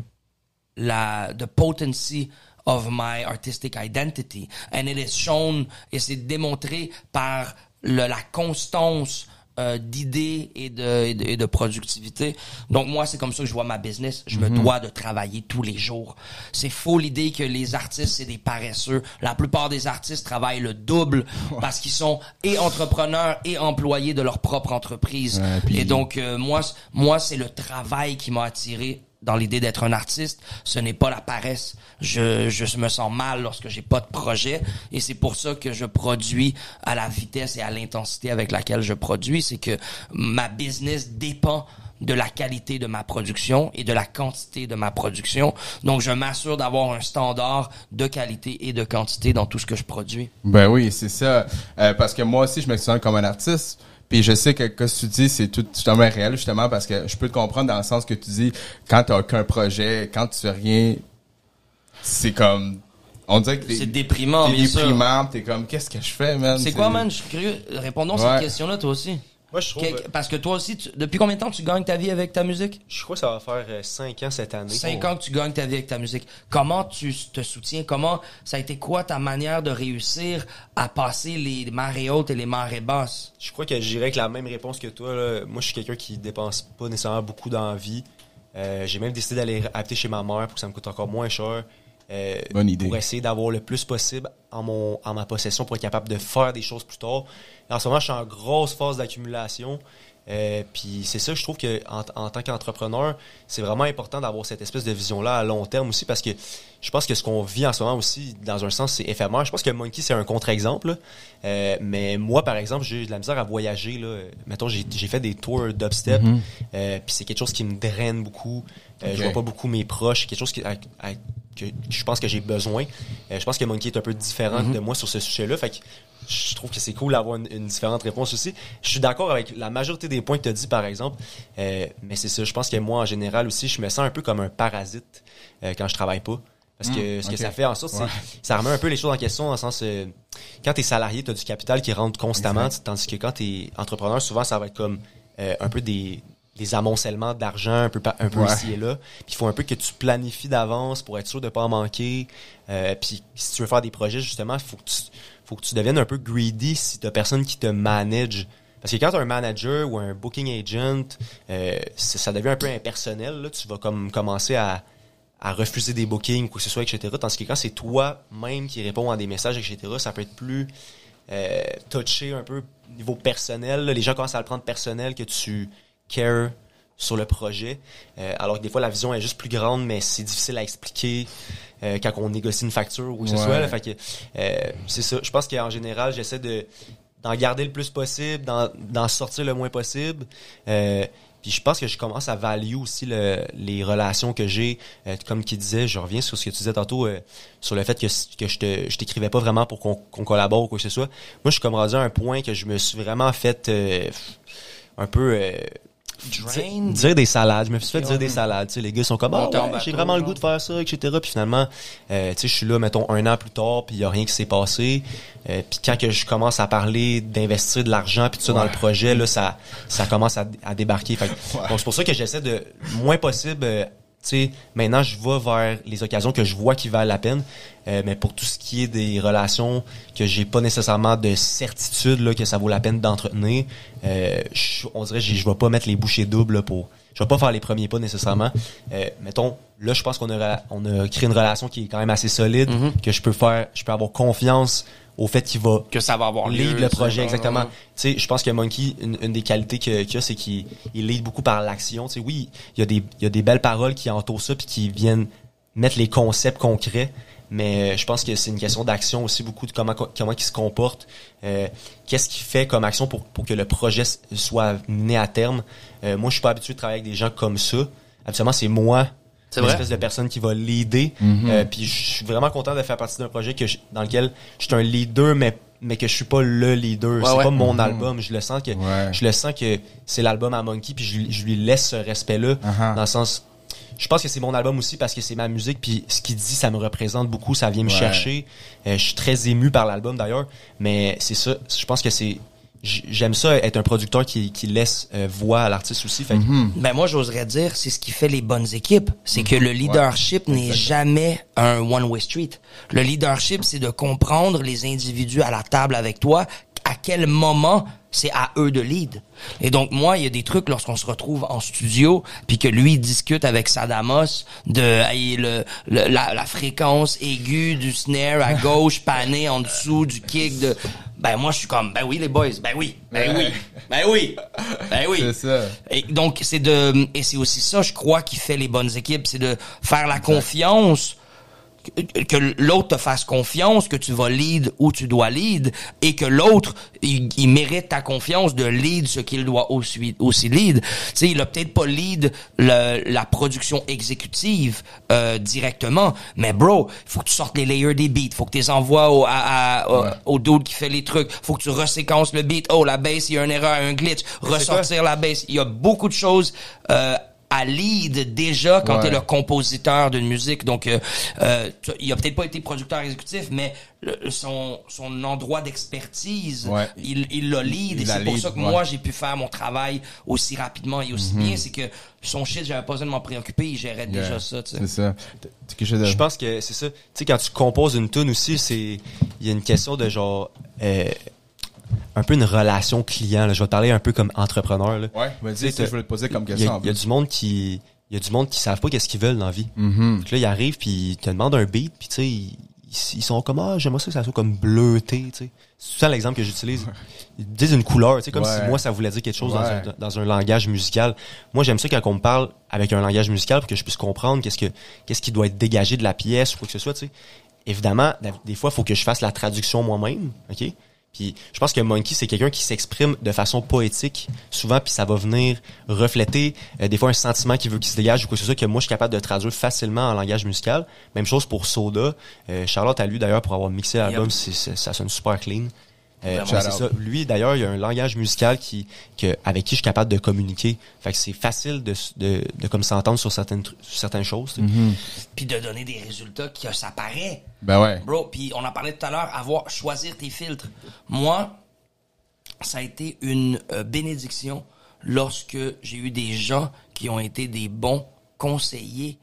la the potency of my artistic identity and it is shown et c'est démontré par le, la constance euh, d'idées et de, et de et de productivité. Donc moi c'est comme ça que je vois ma business. Je me dois de travailler tous les jours. C'est faux l'idée que les artistes c'est des paresseux. La plupart des artistes travaillent le double parce qu'ils sont et entrepreneurs et employés de leur propre entreprise. Ouais, puis- Et donc euh, moi moi c'est le travail qui m'a attiré dans l'idée d'être un artiste, ce n'est pas la paresse. Je, je me sens mal lorsque j'ai pas de projet et c'est pour ça que je produis à la vitesse et à l'intensité avec laquelle je produis. C'est que ma business dépend de la qualité de ma production et de la quantité de ma production. Donc, je m'assure d'avoir un standard de qualité et de quantité dans tout ce que je produis. Ben oui, c'est ça. Euh, parce que moi aussi, je me comme un artiste. Puis je sais que ce que tu dis, c'est tout totalement réel, justement, parce que je peux te comprendre dans le sens que tu dis, quand tu aucun projet, quand tu fais rien, c'est comme... On dirait que t'es C'est déprimant, t'es bien déprimant, t'es comme, qu'est-ce que je fais, man? C'est quoi, man? Je suis curieux. Répondons à Ouais. cette question-là, toi aussi. Moi, je trouve. Que- parce que toi aussi, tu- depuis combien de temps tu gagnes ta vie avec ta musique? Je crois que ça va faire 5 ans cette année. 5 ans que tu gagnes ta vie avec ta musique. Comment tu te soutiens? Comment ça a été quoi ta manière de réussir à passer les marées hautes et les marées basses? Je crois que j'irais avec la même réponse que toi. là. Moi, je suis quelqu'un qui dépense pas nécessairement beaucoup dans la vie. Euh, J'ai même décidé d'aller habiter chez ma mère pour que ça me coûte encore moins cher. Euh, Bonne idée. Pour essayer d'avoir le plus possible en, mon, en ma possession pour être capable de faire des choses plus tard. En ce moment, je suis en grosse phase d'accumulation. Euh, puis c'est ça, je trouve que en, en tant qu'entrepreneur, c'est vraiment important d'avoir cette espèce de vision-là à long terme aussi parce que je pense que ce qu'on vit en ce moment aussi, dans un sens, c'est éphémère. Je pense que Monkey, c'est un contre-exemple. Euh, mais moi, par exemple, j'ai de la misère à voyager. Là. Mettons, j'ai fait des tours dubstep. euh, puis c'est quelque chose qui me draine beaucoup. Euh, Ok. Je vois pas beaucoup mes proches. C'est quelque chose qui, à- à- que je pense que j'ai besoin. Euh, je pense que Monkey est un peu différent de moi sur ce sujet-là. Fait que je trouve que c'est cool d'avoir une, une différente réponse aussi. Je suis d'accord avec la majorité des points que tu as dit, par exemple. Euh, mais c'est ça, je pense que moi, en général aussi, je me sens un peu comme un parasite euh, quand je travaille pas. Parce que Mm, ce que ça fait en sorte, c'est Ouais. ça remet un peu les choses en question dans le sens euh, quand tu es salarié, tu as du capital qui rentre constamment, tandis que quand tu es entrepreneur, souvent ça va être comme un peu des des amoncellements d'argent un peu un peu Ouais. ici et là. Puis il faut un peu que tu planifies d'avance pour être sûr de pas en manquer. Euh, puis si tu veux faire des projets justement, faut que tu faut que tu deviennes un peu greedy si tu personne qui te manage. Parce que quand tu un manager ou un booking agent, euh, ça devient un peu impersonnel. Là. Tu vas comme commencer à, à refuser des bookings ou quoi que ce soit, etc. Tandis que quand c'est toi-même qui réponds à des messages, etc., ça peut être plus euh, touché un peu au niveau personnel. là. Les gens commencent à le prendre personnel que tu cares sur le projet. Euh, alors que des fois, la vision est juste plus grande, mais c'est difficile à expliquer euh, quand on négocie une facture ou que ce soit. là. Fait que euh, c'est ça. Je pense qu'en général, j'essaie de d'en garder le plus possible, d'en d'en sortir le moins possible. Puis je pense que je commence à value aussi le- les relations que j'ai. Comme qui disait, je reviens sur ce que tu disais tantôt, sur le fait que, que je te je t'écrivais pas vraiment pour qu'on qu'on collabore ou quoi que ce soit. Moi, je suis comme rendu à un point que je me suis vraiment fait un peu... euh, Drained? dire, des salades. Je me suis fait dire ouais. des salades. Tu sais, les gars sont comme, ah, ouais, j'ai vraiment le goût de faire ça, etc. Puis finalement, euh, tu sais, je suis là, mettons, un an plus tard, puis il y a rien qui s'est passé. Euh, puis quand que je commence à parler d'investir de l'argent puis tout ça dans le projet, là, ça, ça commence à, à débarquer. Fait donc c'est pour ça que j'essaie de moins possible. Sais, maintenant, je vais vers les occasions que je vois qui valent la peine. Euh, mais pour tout ce qui est des relations que j'ai pas nécessairement de certitude là, que ça vaut la peine d'entretenir, euh, je- on dirait que je vais pas mettre les bouchées doubles là, pour. Je vais pas faire les premiers pas nécessairement. Euh, mettons, là, je pense qu'on a, on a créé une relation qui est quand même assez solide, que je peux faire, je peux avoir confiance au fait qu'il va Que ça va avoir lieu. lead le projet, ça, exactement. ouais. Tu sais, je pense que Monkey, une, une des qualités qu'il a, c'est qu'il il lead beaucoup par l'action. Tu sais, oui, il y a des, il y a des belles paroles qui entourent ça puis qui viennent mettre les concepts concrets. Mais euh, je pense que c'est une question d'action aussi, beaucoup de comment comment il se comporte. Euh, Qu'est-ce qu'il fait comme action pour, pour que le projet soit mené à terme. Euh, moi, je suis pas habitué de travailler avec des gens comme ça. Habituellement, c'est moi, C'est une vrai? espèce de personne qui va leader. Euh, puis je suis vraiment content de faire partie d'un projet que je- dans lequel je suis un leader, mais mais que je suis pas le leader. Ouais, c'est ouais. pas mon album. Je le sens que Ouais. je le sens que c'est l'album à Monkey, puis je, lui- je lui laisse ce respect-là Uh-huh. dans le sens. Je pense que c'est mon album aussi parce que c'est ma musique, puis ce qu'il dit, ça me représente beaucoup, ça vient me chercher. Euh, je suis très ému par l'album d'ailleurs, mais c'est ça. Je pense que c'est j'aime ça être un producteur qui, qui laisse euh, voix à l'artiste aussi. Fait que Ben moi, j'oserais dire, c'est ce qui fait les bonnes équipes. C'est que le leadership n'est jamais un one-way street. Le leadership, c'est de comprendre les individus à la table avec toi, à quel moment c'est à eux de lead. Et donc, moi, il y a des trucs lorsqu'on se retrouve en studio, puis que lui discute avec Sadamos de hey, le, le- la, la fréquence aiguë du snare à gauche, pané en dessous du kick de... Ben moi, je suis comme, ben oui, les boys, ben oui, ben oui, ben oui, ben oui. C'est ça. Et donc c'est de et c'est aussi ça, je crois, qui fait les bonnes équipes, c'est de faire la confiance que, l'autre te fasse confiance, que tu vas lead où tu dois lead, et que l'autre il, il mérite ta confiance de lead ce qu'il doit aussi aussi lead. Tu sais, il a peut-être pas lead le- la production exécutive euh, directement, mais bro, faut que tu sortes les layers des beats, faut que tu les envoies au, à, à- au- au dude qui fait les trucs, faut que tu reséquences le beat. Oh la bass, il y a une erreur, un glitch, ressortir la bass. Il y a beaucoup de choses euh, à lead déjà quand Ouais. t'es le compositeur d'une musique. Donc, euh, euh, tu- il a peut-être pas été producteur exécutif, mais le- son, son endroit d'expertise, Ouais. il, il l'a lead. Il et c'est pour lead, ça que ouais. Mhm. moi, j'ai pu faire mon travail aussi rapidement et aussi bien. C'est que son shit, j'avais pas besoin de m'en préoccuper. Il gérait Yeah. déjà ça, tu sais. C'est ça. T- t- quelque chose de- Je pense que c'est ça. Tu sais, quand tu composes une tune aussi, c'est il y a une question de genre euh, un peu une relation client. Là. Je vais parler un peu comme entrepreneur. Là. Ouais, je voulais te poser comme Il y, question. il y a du monde qui il y a du monde qui savent pas qu'est-ce qu'ils veulent dans la vie. Mhm. Fait que là, ils arrivent puis ils te demandent un beat puis tu sais ils, ils sont comme ah j'aimerais ça que ça soit comme bleuté. Tu sais. C'est ça l'exemple que j'utilise. Ils disent une couleur. Tu sais comme Ouais. si moi ça voulait dire quelque chose dans, un, dans un langage musical. Moi j'aime ça quand on me parle avec un langage musical pour que je puisse comprendre qu'est-ce que qu'est-ce qui doit être dégagé de la pièce ou quoi que ce soit. Tu sais. Évidemment, des fois, il faut que je fasse la traduction moi-même, ok? Puis je pense que Monkey, c'est quelqu'un qui s'exprime de façon poétique, souvent, puis ça va venir refléter euh, des fois un sentiment qui veut qu'il se dégage ou quoi que ce soit que moi je suis capable de traduire facilement en langage musical. Même chose pour Soda. Euh, Charlotte a lu d'ailleurs pour avoir mixé l'album, Yep. ça sonne super clean. Euh, Vraiment. c'est ça. Lui d'ailleurs, il y a un langage musical qui, que, avec qui je suis capable de communiquer. Fait que c'est facile de, de, de comme s'entendre sur certaines tr- sur certaines choses. sais. Puis de donner des résultats qui ça paraît. Ben ouais. Bro, puis on en parlait tout à l'heure, avoir choisir tes filtres. Moi, ça a été une euh, bénédiction lorsque j'ai eu des gens qui ont été des bons conseillers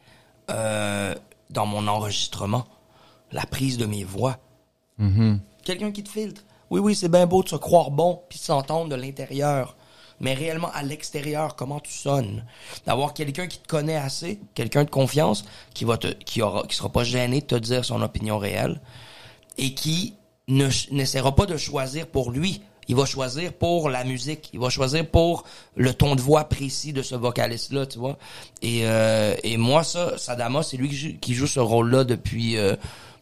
euh, dans mon enregistrement, la prise de mes voix. Quelqu'un qui te filtre. Oui, oui, c'est bien beau de se croire bon puis s'entendre de l'intérieur. Mais réellement, à l'extérieur, comment tu sonnes? D'avoir quelqu'un qui te connaît assez, quelqu'un de confiance, qui va te, qui aura, qui sera pas gêné de te dire son opinion réelle et qui ne n'essaiera pas de choisir pour lui. Il va choisir pour la musique. Il va choisir pour le ton de voix précis de ce vocaliste-là, tu vois? Et, euh, et moi, ça, Sadama, c'est lui qui joue, qui joue ce rôle-là depuis euh,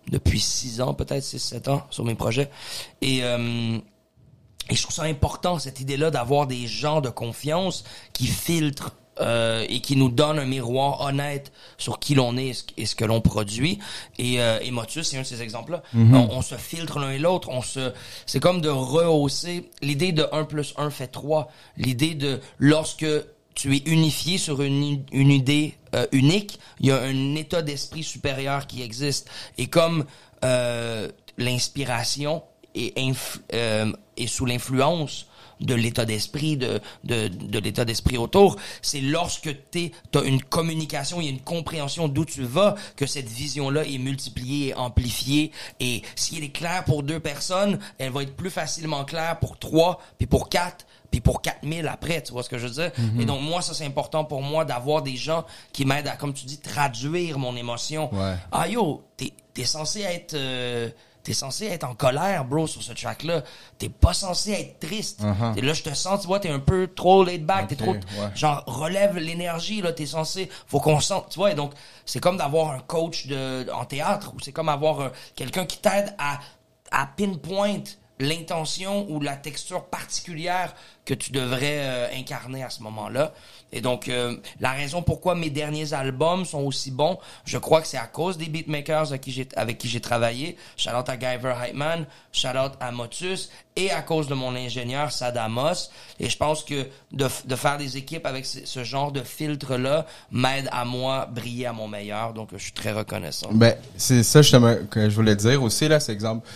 depuis six ans, peut-être six, sept ans sur mes projets. Et euh, et je trouve ça important, cette idée-là, d'avoir des gens de confiance qui filtrent euh, et qui nous donnent un miroir honnête sur qui l'on est et ce, que l'on produit. Et, euh, et Motus, c'est un de ces exemples-là. on, on se filtre l'un et l'autre. On se, c'est comme de rehausser l'idée de 1 plus 1 fait 3. L'idée de lorsque tu es unifié sur une, une idée euh, unique, il y a un état d'esprit supérieur qui existe. Et comme euh, l'inspiration euh, est sous l'influence de l'état d'esprit, de, de, de l'état d'esprit autour, c'est lorsque tu as une communication, a une compréhension d'où tu vas, que cette vision-là est multipliée et amplifiée. Et si elle est claire pour deux personnes, elle va être plus facilement claire pour trois, puis pour quatre, puis pour 4000 après, tu vois ce que je veux dire? Et donc, moi, ça, c'est important pour moi d'avoir des gens qui m'aident à, comme tu dis, traduire mon émotion. Ouais. Ah yo, t'es, t'es censé être... euh, T'es censé être en colère, bro, sur ce track-là. T'es pas censé être triste. Uh-huh. Et là, je te sens, tu vois, t'es un peu trop laid back. T'es trop... ouais. Genre, relève l'énergie, là. T'es censé... Faut qu'on sente, tu vois. Et donc, c'est comme d'avoir un coach de, en théâtre. Ou c'est comme avoir un- quelqu'un qui t'aide à, à pinpoint l'intention ou la texture particulière que tu devrais euh, incarner à ce moment-là. Et donc, euh, la raison pourquoi mes derniers albums sont aussi bons, je crois que c'est à cause des beatmakers avec qui j'ai, avec qui j'ai travaillé. Shout out à Guyver Hypeman, shout out à Motus, et à cause de mon ingénieur Sadamos. Et je pense que de, de faire des équipes avec ce, genre de filtre-là m'aide à moi briller à mon meilleur. Donc, je suis très reconnaissant. Ben, c'est ça justement que je voulais dire aussi, là, c'est exemple.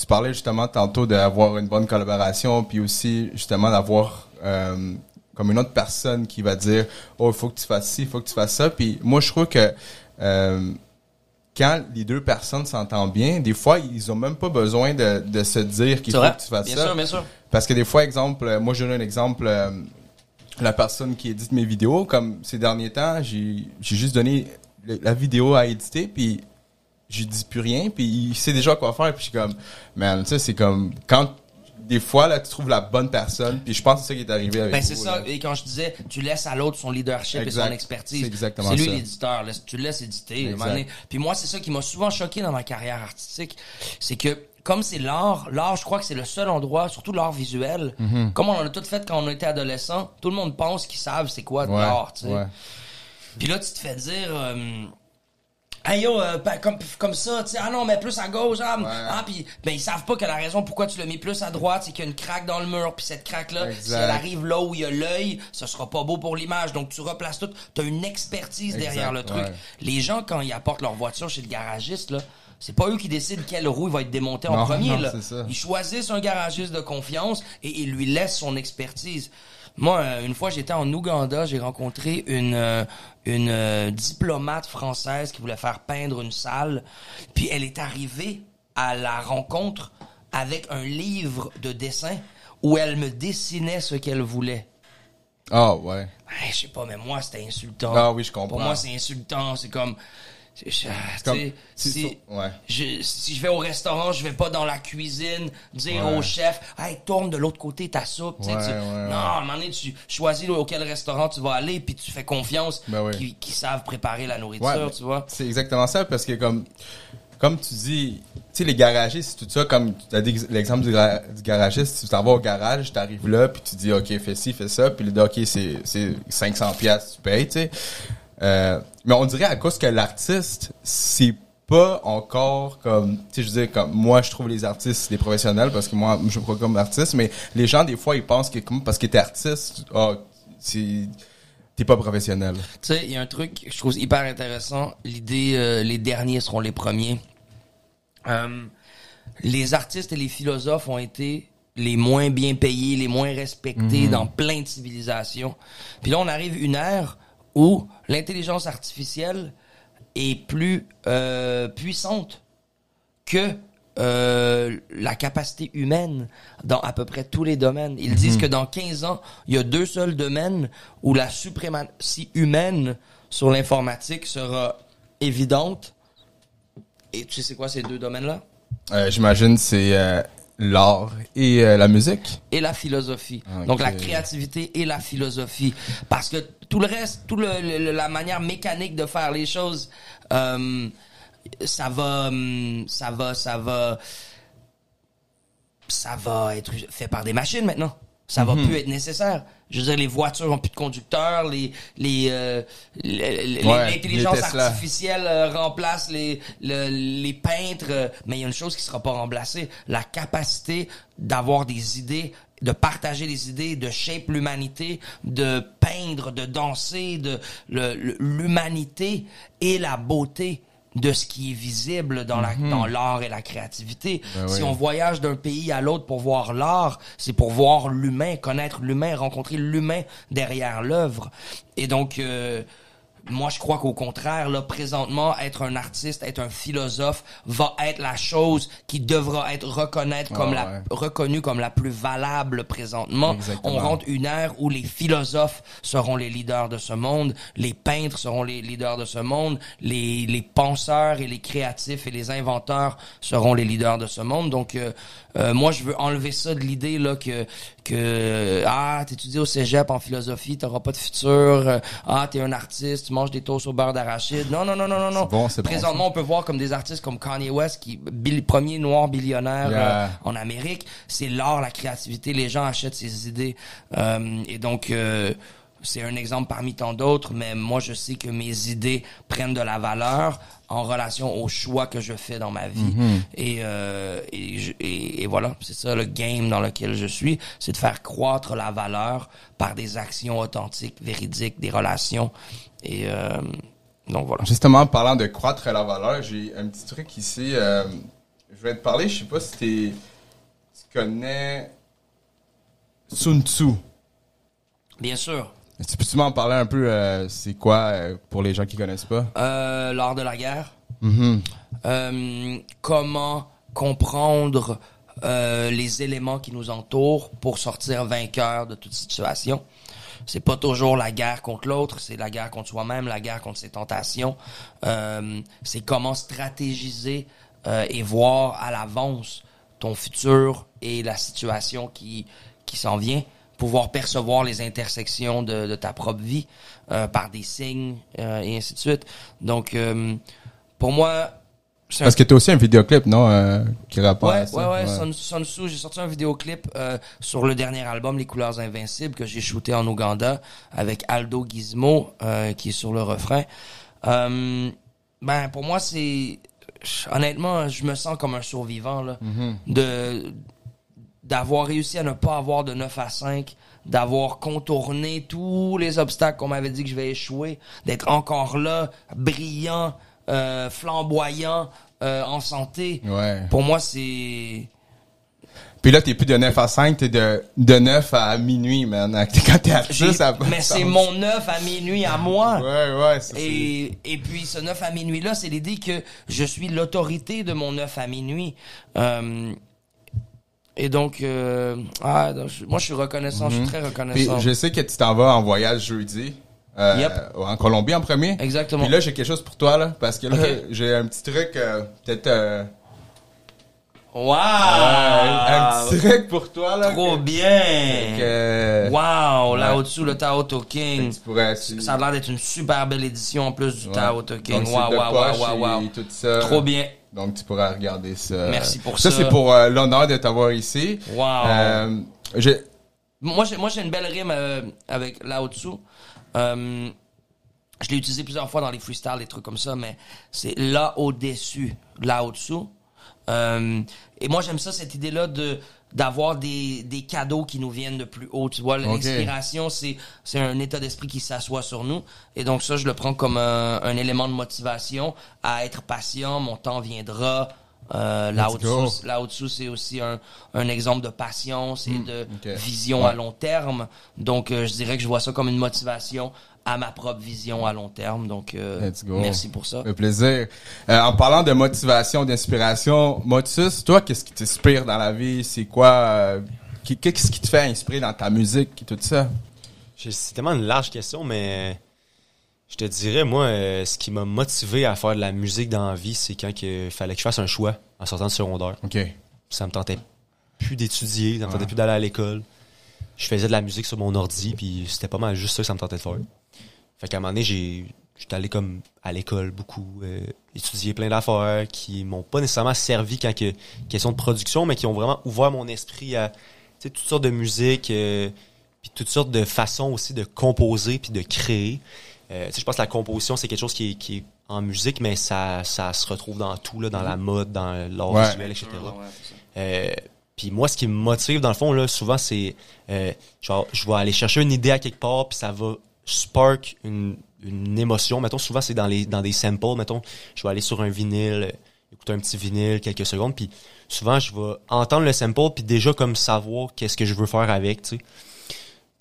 Tu parlais justement tantôt d'avoir une bonne collaboration, puis aussi justement d'avoir euh, comme une autre personne qui va dire Oh, il faut que tu fasses ci, il faut que tu fasses ça. Puis moi, je trouve que euh, quand les deux personnes s'entendent bien, des fois, ils ont même pas besoin de, de se dire qu'il faut vrai? que tu fasses Bien ça. sûr, bien sûr. Parce que des fois, exemple, euh, moi je donne un exemple, euh, la personne qui édite mes vidéos, comme ces derniers temps, j'ai juste donné la vidéo à éditer, puis je dis plus rien, puis il sait déjà quoi faire, puis je suis comme, man, tu sais, c'est comme, quand, des fois, là, tu trouves la bonne personne, puis je pense que c'est ça qui est arrivé avec Ben c'est ça. là. Et quand je disais, tu laisses à l'autre son leadership Exact. et son expertise. C'est exactement C'est lui l'éditeur. Tu le laisses éditer. Puis moi, c'est ça qui m'a souvent choqué dans ma carrière artistique, c'est que comme c'est l'art, l'art, je crois que c'est le seul endroit, surtout l'art visuel. Mm-hmm. Comme on en a tout fait quand on était adolescent, tout le monde pense qu'ils savent c'est quoi de Ouais, l'art. tu sais. ouais. Puis là, tu te fais dire, euh, Hey yo, euh, ben, comme, comme ça, tu sais, ah non, mais plus à gauche, ah, ah puis ben ils savent pas que la raison pourquoi tu le mets plus à droite, c'est qu'il y a une craque dans le mur, puis cette craque-là, si elle arrive là où il y a l'œil, ce sera pas beau pour l'image, donc tu replaces tout, t'as une expertise derrière le truc. ouais. Les gens, quand ils apportent leur voiture chez le garagiste, là, c'est pas eux qui décident quelle roue va être démontée en Non, premier, non, là. Ils choisissent un garagiste de confiance et ils lui laissent son expertise. Moi, euh, une fois, j'étais en Ouganda, j'ai rencontré une euh, une euh, diplomate française qui voulait faire peindre une salle, puis elle est arrivée à la rencontre avec un livre de dessin où elle me dessinait ce qu'elle voulait. Ah, ouais. Hey, je sais pas, mais moi, c'était insultant. Ah oui, je comprends. Pour moi, c'est insultant. C'est comme... comme- c'est si, ouais. je, si je vais au restaurant, je vais pas dans la cuisine dire Ouais. au chef, hey, tourne de l'autre côté ta soupe. Ouais, tu-. Non, à un moment donné, tu choisis auquel restaurant tu vas aller, puis tu fais confiance Ben oui. qui, qui savent préparer la nourriture, tu vois. C'est exactement ça, parce que comme, comme tu dis, tu sais, les garagistes, tout ça, comme tu as dit l'exemple du, du garagiste, tu t'en vas au garage, tu arrives là, puis tu dis, OK, fais ci, fais ça, puis le dit, OK, c'est, c'est 500 pièces tu payes, tu sais. Euh, mais on dirait à cause que l'artiste, c'est pas encore comme, tu sais, je veux dire, comme, moi, je trouve les artistes des professionnels, parce que moi, je me crois comme artiste, mais les gens, des fois, ils pensent que, comme, parce que t'es artiste, c'est, t'es pas professionnel. Tu sais, il y a un truc que je trouve hyper intéressant. L'idée, euh, les derniers seront les premiers. Euh, les artistes et les philosophes ont été les moins bien payés, les moins respectés dans plein de civilisations. Puis là, on arrive une ère où l'intelligence artificielle est plus euh, puissante que euh, la capacité humaine dans à peu près tous les domaines. Ils disent que dans 15 ans, il y a deux seuls domaines où la suprématie humaine sur l'informatique sera évidente. Et tu sais c'est quoi ces deux domaines-là? Euh, J'imagine c'est euh, l'art et euh, la musique? et la philosophie. Donc la créativité et la philosophie. Parce que tout le reste, tout le, le- la manière mécanique de faire les choses, euh, ça va, hum, ça va, ça va, ça va être fait par des machines maintenant. Ça Mhm. va plus être nécessaire. Je veux dire, les voitures ont plus de conducteurs, les les euh, les- les- Ouais, l'intelligence artificielle euh, remplace les le- les peintres, euh, mais il y a une chose qui sera pas remplacée, la capacité d'avoir des idées de partager des idées, de shape l'humanité, de peindre, de danser, de l'humanité et la beauté de ce qui est visible dans la dans l'art et la créativité. Mhm. Ben si oui. on voyage d'un pays à l'autre pour voir l'art, c'est pour voir l'humain, connaître l'humain, rencontrer l'humain derrière l'œuvre. Et donc euh, moi, je crois qu'au contraire, là, présentement, être un artiste, être un philosophe, va être la chose qui devra être reconnaître comme Ah la, ouais. reconnue comme la plus valable présentement. Exactement. On rentre une ère où les philosophes seront les leaders de ce monde, les peintres seront les leaders de ce monde, les, les penseurs et les créatifs et les inventeurs seront les leaders de ce monde. Donc, euh, euh, moi, je veux enlever ça de l'idée là que que ah t'étudies au cégep en philosophie, t'auras pas de futur. euh, ah t'es un artiste, tu manges des toasts au beurre d'arachide. Non non non non non non. Bon, c'est bon, Présentement, on peut voir comme des artistes comme Kanye West, qui bill- premier noir billionnaire Yeah. euh, en Amérique. C'est l'art, la créativité. Les gens achètent ses idées. Euh, et donc, euh, c'est un exemple parmi tant d'autres, mais moi, je sais que mes idées prennent de la valeur en relation aux choix que je fais dans ma vie. Et, euh, et, je- et- et voilà, c'est ça le game dans lequel je suis, c'est de faire croître la valeur par des actions authentiques, véridiques, des relations. Et euh, donc voilà. Justement, en parlant de croître la valeur, j'ai un petit truc ici. euh, je vais te parler, je sais pas si t'es- tu connais Sun Tzu. Bien sûr. Tu peux-tu m'en parler un peu, euh, c'est quoi euh, pour les gens qui connaissent pas? Euh, l'art de la guerre. Euh, comment comprendre euh, les éléments qui nous entourent pour sortir vainqueur de toute situation. C'est pas toujours la guerre contre l'autre, c'est la guerre contre soi-même, la guerre contre ses tentations. Euh, c'est comment stratégiser euh, et voir à l'avance ton futur et la situation qui qui s'en vient, pouvoir percevoir les intersections de, de ta propre vie euh, par des signes euh, et ainsi de suite. Donc euh, pour moi, c'est un Parce que t'as aussi un vidéoclip, non? euh, qui rapporte Ouais, à ça. ouais, ouais, Sun, Sun j'ai sorti un vidéoclip euh, sur le dernier album Les Couleurs Invincibles que j'ai shooté en Ouganda avec Aldo Gizmo euh, qui est sur le refrain. Euh, Ben, pour moi, c'est. Honnêtement, je me sens comme un survivant, là. Mhm. De. D'avoir réussi à ne pas avoir de 9 à 5, d'avoir contourné tous les obstacles qu'on m'avait dit que je vais échouer, d'être encore là, brillant, euh, flamboyant, euh, en santé. Ouais. Pour moi, c'est. Puis là, t'es plus de 9 à 5, t'es de, de 9 à minuit, man. Quand t'es à j'ai- 6, ça Mais c'est mon 9 à minuit à moi. Ouais, ouais, c'est Et, et puis ce 9 à minuit là, c'est l'idée que je suis l'autorité de mon 9 à minuit. Euh, et donc, euh, ah, donc, moi je suis reconnaissant, je suis très Puis reconnaissant. je sais que tu t'en vas en voyage jeudi. Euh, Yep. En Colombie en premier. Exactement. Puis là, j'ai quelque chose pour toi, là. Parce que là, j'ai un petit truc, euh, peut-être. Wow! un petit truc pour toi, là. Trop que- bien! que- Wow! Là Ouais. au-dessous, le Tao King. Tu pourrais. tu- Ça a l'air d'être une super belle édition en plus du Ouais. Tao King. Wow, wow, wow, wow, wow. Trop bien. Donc, tu pourras regarder ça. Merci pour ça. ça. c'est pour euh, l'honneur de t'avoir ici. Wow. Euh, Moi, j'ai, moi, j'ai une belle rime euh, avec là au-dessous. Je l'ai utilisé plusieurs fois dans les freestyles, des trucs comme ça, mais c'est là au-dessus, là au-dessous. Et moi, j'aime ça, cette idée-là de d'avoir des, des cadeaux qui nous viennent de plus haut. Tu vois, l'inspiration, c'est c'est un état d'esprit qui s'assoit sur nous. Et donc ça, je le prends comme un, un élément de motivation à être patient. Mon temps viendra. Euh, au-dessous, c'est aussi un, un exemple de patience et de Hmm, ok. vision Ouais. à long terme. Donc, euh, je dirais que je vois ça comme une motivation à ma propre vision à long terme. Donc, euh, Let's go. merci pour ça. Un plaisir. Euh, en parlant de motivation, d'inspiration, Motus, toi, qu'est-ce qui t'inspire dans la vie? C'est quoi? euh, qu'est-ce qui te fait inspirer dans ta musique et tout ça? C'est tellement une large question, mais je te dirais, moi, euh, ce qui m'a motivé à faire de la musique dans la vie, c'est quand il fallait que je fasse un choix en sortant de secondaire. OK. Ça me tentait plus d'étudier, ça me tentait plus d'aller à l'école. Je faisais de la musique sur mon ordi, puis c'était pas mal juste ça que ça me tentait de faire. Fait qu'à un moment donné, j'ai j'étais allé comme à l'école beaucoup, euh, étudier plein d'affaires qui m'ont pas nécessairement servi quand que question de production, mais qui ont vraiment ouvert mon esprit à toutes sortes de musique, euh, puis toutes sortes de façons aussi de composer puis de créer. Euh, tu sais, je pense que la composition c'est quelque chose qui est, qui est en musique, mais ça, ça se retrouve dans tout là, dans la mode, dans l'art Ouais. visuel, etc. Euh, puis moi, ce qui me motive, dans le fond, là, souvent, c'est euh, genre, je vais aller chercher une idée à quelque part, puis ça va spark une, émotion. Mettons, souvent, c'est dans dans des samples. Mettons, je vais aller sur un vinyle, écouter un petit vinyle quelques secondes, puis souvent, je vais entendre le sample, puis déjà comme savoir qu'est-ce que je veux faire avec, tu.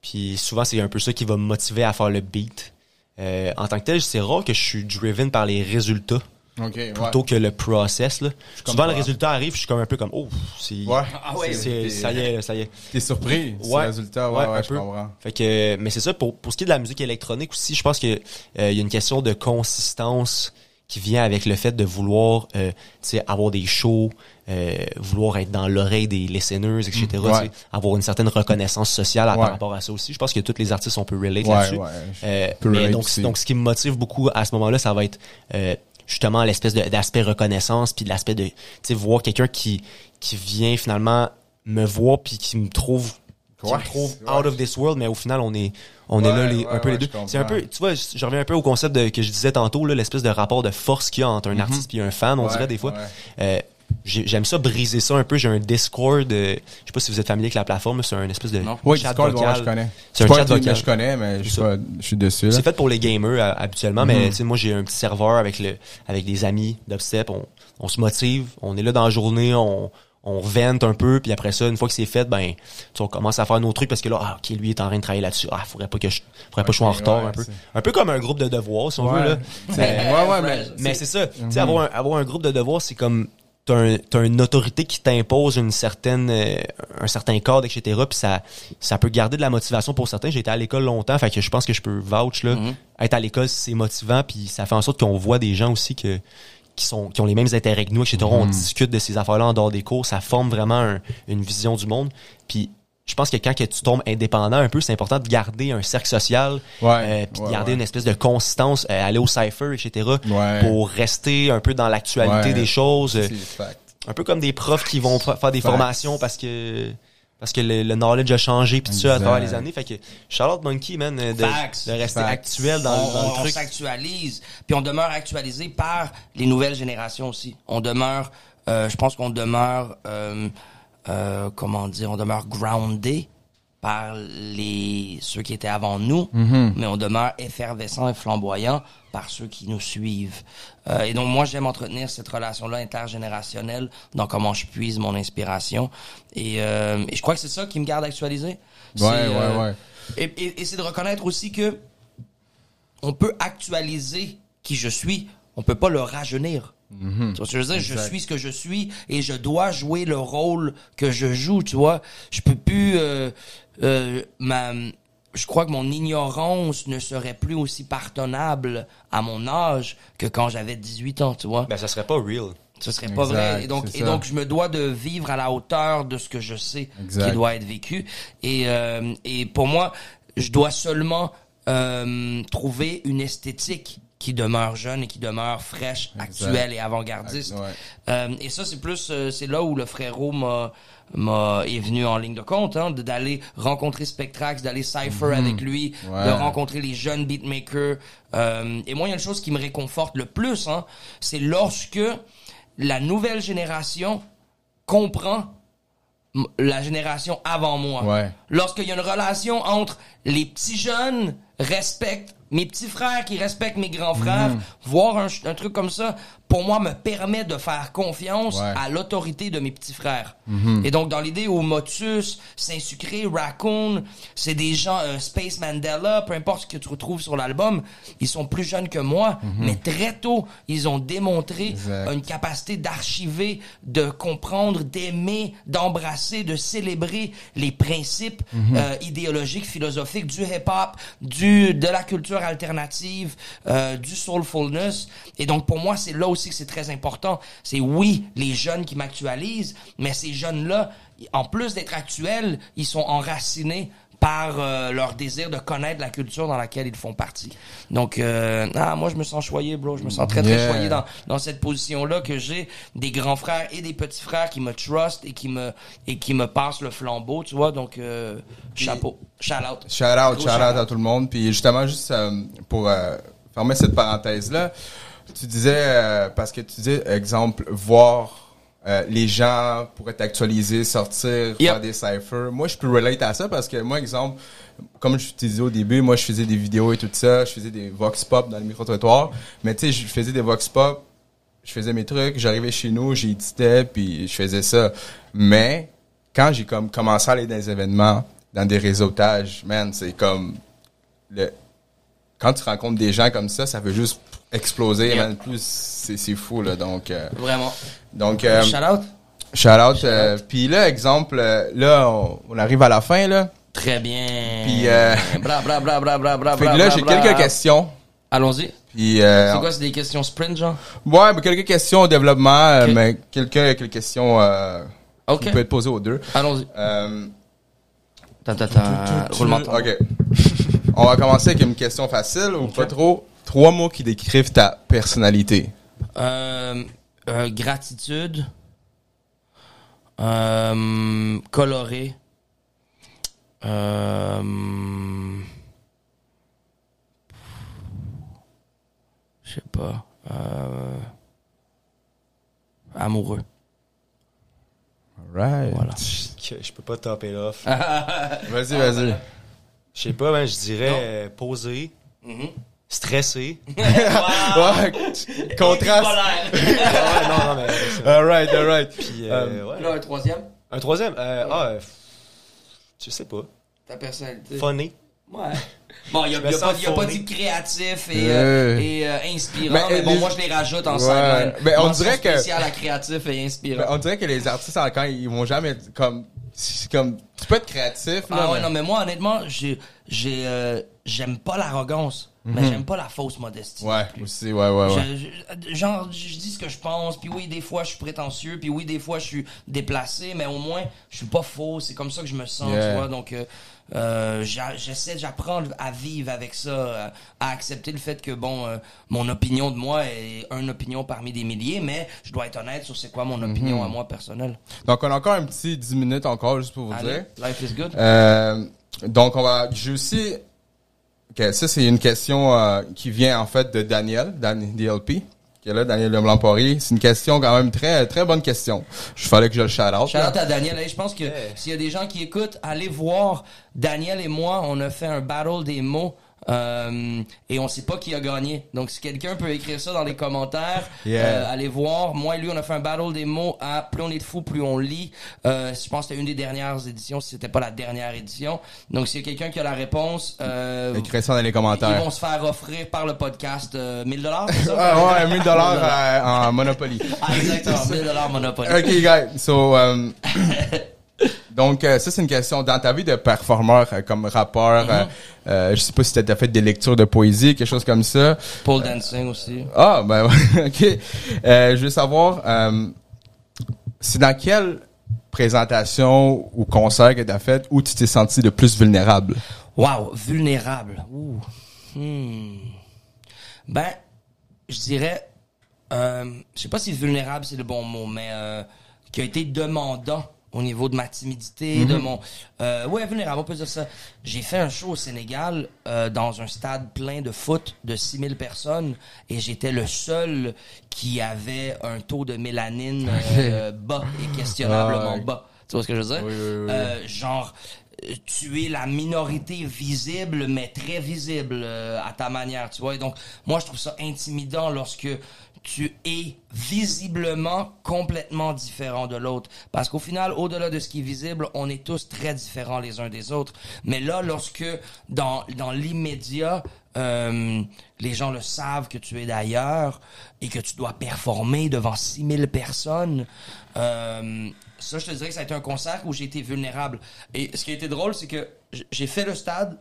Puis souvent, c'est un peu ça qui va me motiver à faire le beat. Euh, en tant que tel, c'est rare que je suis driven par les résultats OK, ouais. plutôt que le process. Là. Souvent, le résultat arrive, je suis comme un peu comme, oh, c'est, Ouais. Ah ouais. c'est- ça y est, là, ça y est. T'es surpris du résultat? Ouais, Ouais, ouais, un je peu. comprends. Fait que, mais c'est ça, pour, pour ce qui est de la musique électronique aussi, je pense que euh, il y a une question de consistance qui vient avec le fait de vouloir euh, tu sais, avoir des shows, euh, vouloir être dans l'oreille des listeners, etc. Mm, ouais. Avoir une certaine reconnaissance sociale à- Ouais. par rapport à ça aussi. Je pense que tous les artistes, on peut relate Ouais, là-dessus. ouais. Euh, donc, donc, ce qui me motive beaucoup à ce moment-là, ça va être euh, justement l'espèce de- d'aspect reconnaissance, puis l'aspect de, tu sais, voir quelqu'un qui qui vient finalement me voir puis qui me trouve qui me trouve out of this world, mais au final, on est on est là les, ouais, un peu ouais, les deux. C'est un peu, tu vois, je je reviens un peu au concept de, que je disais tantôt, là, l'espèce de rapport de force qu'il y a entre un artiste et un fan, on dirait des fois. Euh, J'aime ça briser ça un peu. J'ai un Discord. euh, je sais pas si vous êtes familier avec la plateforme. C'est un espèce de Non. Oui, chat Discord, ouais, je connais. C'est un pas chat vocal. je connais, mais je suis, pas- je suis dessus. C'est fait pour les gamers euh, habituellement, mais Mhm. tu sais, moi j'ai un petit serveur avec le avec des amis d'Upstep. On, on se motive, on est là dans la journée, on on vente un peu, puis après ça, une fois que c'est fait, ben, tu sais, on commence à faire nos trucs parce que là, ah, ok, lui est en train de travailler là-dessus. Ah, faudrait pas que je, faudrait pas que je sois en retard ouais, un peu. Un peu comme un groupe de devoirs, si on Ouais. veut, là. Ouais, ouais, mais. Mais c'est ça. Tu Mhm. sais, avoir, un, avoir un groupe de devoirs, c'est comme t'as un, une autorité qui t'impose une certaine euh, un certain cadre, etc. Puis ça ça peut garder de la motivation pour certains. J'ai été à l'école longtemps, fait que je pense que je peux vouch là. Mhm. Être à l'école, c'est motivant, puis ça fait en sorte qu'on voit des gens aussi que qui sont qui ont les mêmes intérêts que nous, etc. On Mhm. discute de ces affaires-là en dehors des cours, ça forme vraiment un- une vision du monde. Puis je pense que quand que tu tombes indépendant un peu, c'est important de garder un cercle social, Ouais, euh, puis de ouais, garder ouais. une espèce de consistance, euh, aller au cypher, etc. Ouais. pour rester un peu dans l'actualité Ouais. des choses. euh, C'est fact. Un peu comme des profs qui vont fa- faire des Facts. formations parce que parce que le, le knowledge a changé puis tout ça à travers les années. Fait que Charlotte Monkey, man, de, Facts. de rester Facts. actuel dans, on, dans le on truc. s'actualise, puis on demeure actualisé par les nouvelles générations aussi. On demeure, euh, je pense qu'on demeure, euh, comment dire, on demeure groundé par les ceux qui étaient avant nous, mais on demeure effervescent et flamboyant par ceux qui nous suivent. Euh, et donc moi j'aime entretenir cette relation-là intergénérationnelle dans comment je puise mon inspiration. Et, euh, et je crois que c'est ça qui me garde actualisé. Ouais, ouais, ouais. Et, et- et c'est de reconnaître aussi que on peut actualiser qui je suis, on peut pas le rajeunir. Tu vois ce que je veux dire? Je Exact. suis ce que je suis et je dois jouer le rôle que je joue, tu vois? Je peux plus... euh, euh, ma, je crois que mon ignorance ne serait plus aussi pardonnable à mon âge que quand j'avais 18 ans, tu vois? Ben, ça serait pas real. Ce serait pas Exact, vrai. Et donc, et donc, je me dois de vivre à la hauteur de ce que je sais Exact. qui doit être vécu. Et, euh, et pour moi, je dois seulement euh, trouver une esthétique qui demeure jeune et qui demeure fraîche, actuelle et avant-gardiste. Ouais. Euh, et ça, c'est plus, euh, c'est là où le frérot m'a m'a est venu en ligne de compte, hein, d'aller rencontrer Spectrax, d'aller Cypher avec lui, Mhm. Ouais. de rencontrer les jeunes beatmakers. Euh, et moi, il y a une chose qui me réconforte le plus, hein, c'est lorsque la nouvelle génération comprend la génération avant moi. Ouais. Lorsqu'il y a une relation entre les petits jeunes respectent mes petits frères qui respectent mes grands frères, Mhm. voir un truc comme ça, pour moi, me permet de faire confiance Ouais. Mhm. à l'autorité de mes petits frères. Et donc, dans l'idée où Motus, Saint-Sucré, Raccoon, c'est des gens, euh, Space Mandela, peu importe ce que tu retrouves sur l'album, ils sont plus jeunes que moi, mais très tôt, ils ont démontré Mhm. Exact. une capacité d'archiver, de comprendre, d'aimer, d'embrasser, de célébrer les principes Mhm. euh, idéologiques, philosophiques du hip-hop, du de la culture alternative, euh, du soulfulness. Et donc pour moi, c'est là aussi que c'est très important. C'est oui, les jeunes qui m'actualisent, mais ces jeunes-là, en plus d'être actuels, ils sont enracinés par euh, leur désir de connaître la culture dans laquelle ils font partie. Donc, euh, ah, moi, je me sens choyé, bro. Je me sens très, très Yeah. choyé dans, dans cette position-là que j'ai des grands frères et des petits frères qui me trust et qui me, et qui me passent le flambeau, tu vois. Donc, euh, chapeau. Shout out. Shout out, shout out à tout le monde. Puis justement, juste pour fermer cette parenthèse-là, tu disais, euh, parce que tu disais, exemple, voir euh, les gens pourraient t'actualiser, sortir, Yep. faire des cyphers. Moi, je peux relate à ça parce que moi, exemple, comme je te disais au début, moi, je faisais des vidéos et tout ça, je faisais des vox pop dans le micro-trottoir. Mais tu sais, je faisais des vox pop, je faisais mes trucs, j'arrivais chez nous, j'éditais, puis je faisais ça. Mais quand j'ai comme commencé à aller dans des événements, dans des réseautages, man, c'est comme le quand tu rencontres des gens comme ça, ça veut juste exploser, Yeah. man. Plus c'est c'est fou là, donc euh, Vraiment. donc euh, Shout out. shout out. euh, puis là, exemple, euh, là, on, on arrive à la fin là. Très bien. Puis, euh, Bra, bra, bra, bra, bra, bra, Fait que bra, là, j'ai quelques questions. Allons-y. Puis euh, C'est quoi, c'est des questions sprint, genre? ouais, mais quelques questions au développement, euh, Ok. mais quelques quelques questions euh, Ok. qui peuvent être posées aux deux. Allons-y. Euh, Ta, ta. Roulement. Ok. On va commencer avec une question facile ou pas trop? Trois mots qui décrivent ta personnalité. Euh, euh, gratitude. Euh, coloré. Euh, je sais pas. Euh, amoureux. Right. Voilà. Je peux pas topper l'off. Vas-y, vas-y. Je sais pas, man, je dirais euh, posé, Mhm. Stressé. Ouais, contraste. Ah, non, non, mais. Alright, alright. Puis, euh, ouais. Là, un troisième? Un troisième, euh, ah, euh, je sais pas. Ta personnalité. Funny. Ouais. Bon, il n'y a, y a pas, y a pas fourni. dit créatif et, euh, Ouais. et euh, inspirant, Mais, mais, euh, bon, les- moi, je les rajoute en Ouais. Mais on dirait que- spéciale à créatif et inspirant. Ben, on dirait que les artistes, quand ils vont jamais être comme, comme, tu peux être créatif, là. Ah ouais, mais- non, mais moi, honnêtement, j'ai, j'ai euh, j'aime pas l'arrogance, mais j'aime pas la fausse modestie. Ouais, aussi, ouais, ouais, ouais. Je- je- genre, je dis ce que je pense, puis oui, des fois, je suis prétentieux, puis oui, des fois, je suis déplacé, mais au moins, je suis pas faux. C'est comme ça que je me sens, Yeah. tu vois. Donc, euh, euh, j'essaie, j'apprends à vivre avec ça, à accepter le fait que, bon, euh, mon opinion de moi est une opinion parmi des milliers, mais je dois être honnête sur c'est quoi mon opinion à moi personnelle. Donc, on a encore un petit 10 minutes encore, juste pour vous Allez, dire. life is good. Donc, on va, j'ai aussi, ok, ça c'est une question euh, qui vient en fait de Daniel, Dan, DLP, qui est là, Daniel Lemlampori. C'est une question quand même très, très bonne question. Je fallait que je le shout out. Shout out à Daniel. Hey, je pense que s'il y a des gens qui écoutent, allez voir. Daniel et moi, on a fait un battle des mots. Euh, et on sait pas qui a gagné. Donc si quelqu'un peut écrire ça dans les commentaires, Yeah. euh, allez voir. Moi et lui, on a fait un battle des mots à plus on est de fou, plus on lit. Euh, je pense que c'était une des dernières éditions, si c'était pas la dernière édition. Donc s'il y a quelqu'un qui a la réponse, euh, Écrivez ça dans les ils commentaires. vont se faire offrir par le podcast euh, 1000 dollars. Ah ouais, 1000 dollars en Monopoly. Ah, exactement, 1000 dollars Monopoly. Ok, guys. So, um, donc, euh, ça, c'est une question. Dans ta vie de performeur, euh, comme rappeur, Mm-hmm. euh, euh, je sais pas si t'as fait des lectures de poésie, quelque chose comme ça. Pole dancing aussi. Ah, ben, ok. Euh, je veux savoir, euh, c'est dans quelle présentation ou concert que t'as fait où tu t'es senti le plus vulnérable? Wow, vulnérable. Ouh. Hmm. Ben, je dirais, euh, je sais pas si vulnérable c'est le bon mot, mais euh, qui a été demandant au niveau de ma timidité, de mon, euh, ouais vulnérable, on peut dire ça. J'ai fait un show au Sénégal euh, dans un stade plein de foot de 6000 personnes et j'étais le seul qui avait un taux de mélanine euh, bas et questionnablement Ah, bas. Tu vois ce que je veux dire? Oui, oui, oui. Euh, genre tu es la minorité visible mais très visible euh, à ta manière tu vois? Et donc moi je trouve ça intimidant lorsque tu es visiblement complètement différent de l'autre parce qu'au final au-delà de ce qui est visible on est tous très différents les uns des autres mais là lorsque dans dans l'immédiat euh, les gens le savent que tu es d'ailleurs et que tu dois performer devant 6000 personnes euh, ça, je te dirais que ça a été un concert où j'ai été vulnérable. Et ce qui a été drôle, c'est que j'ai fait le stade.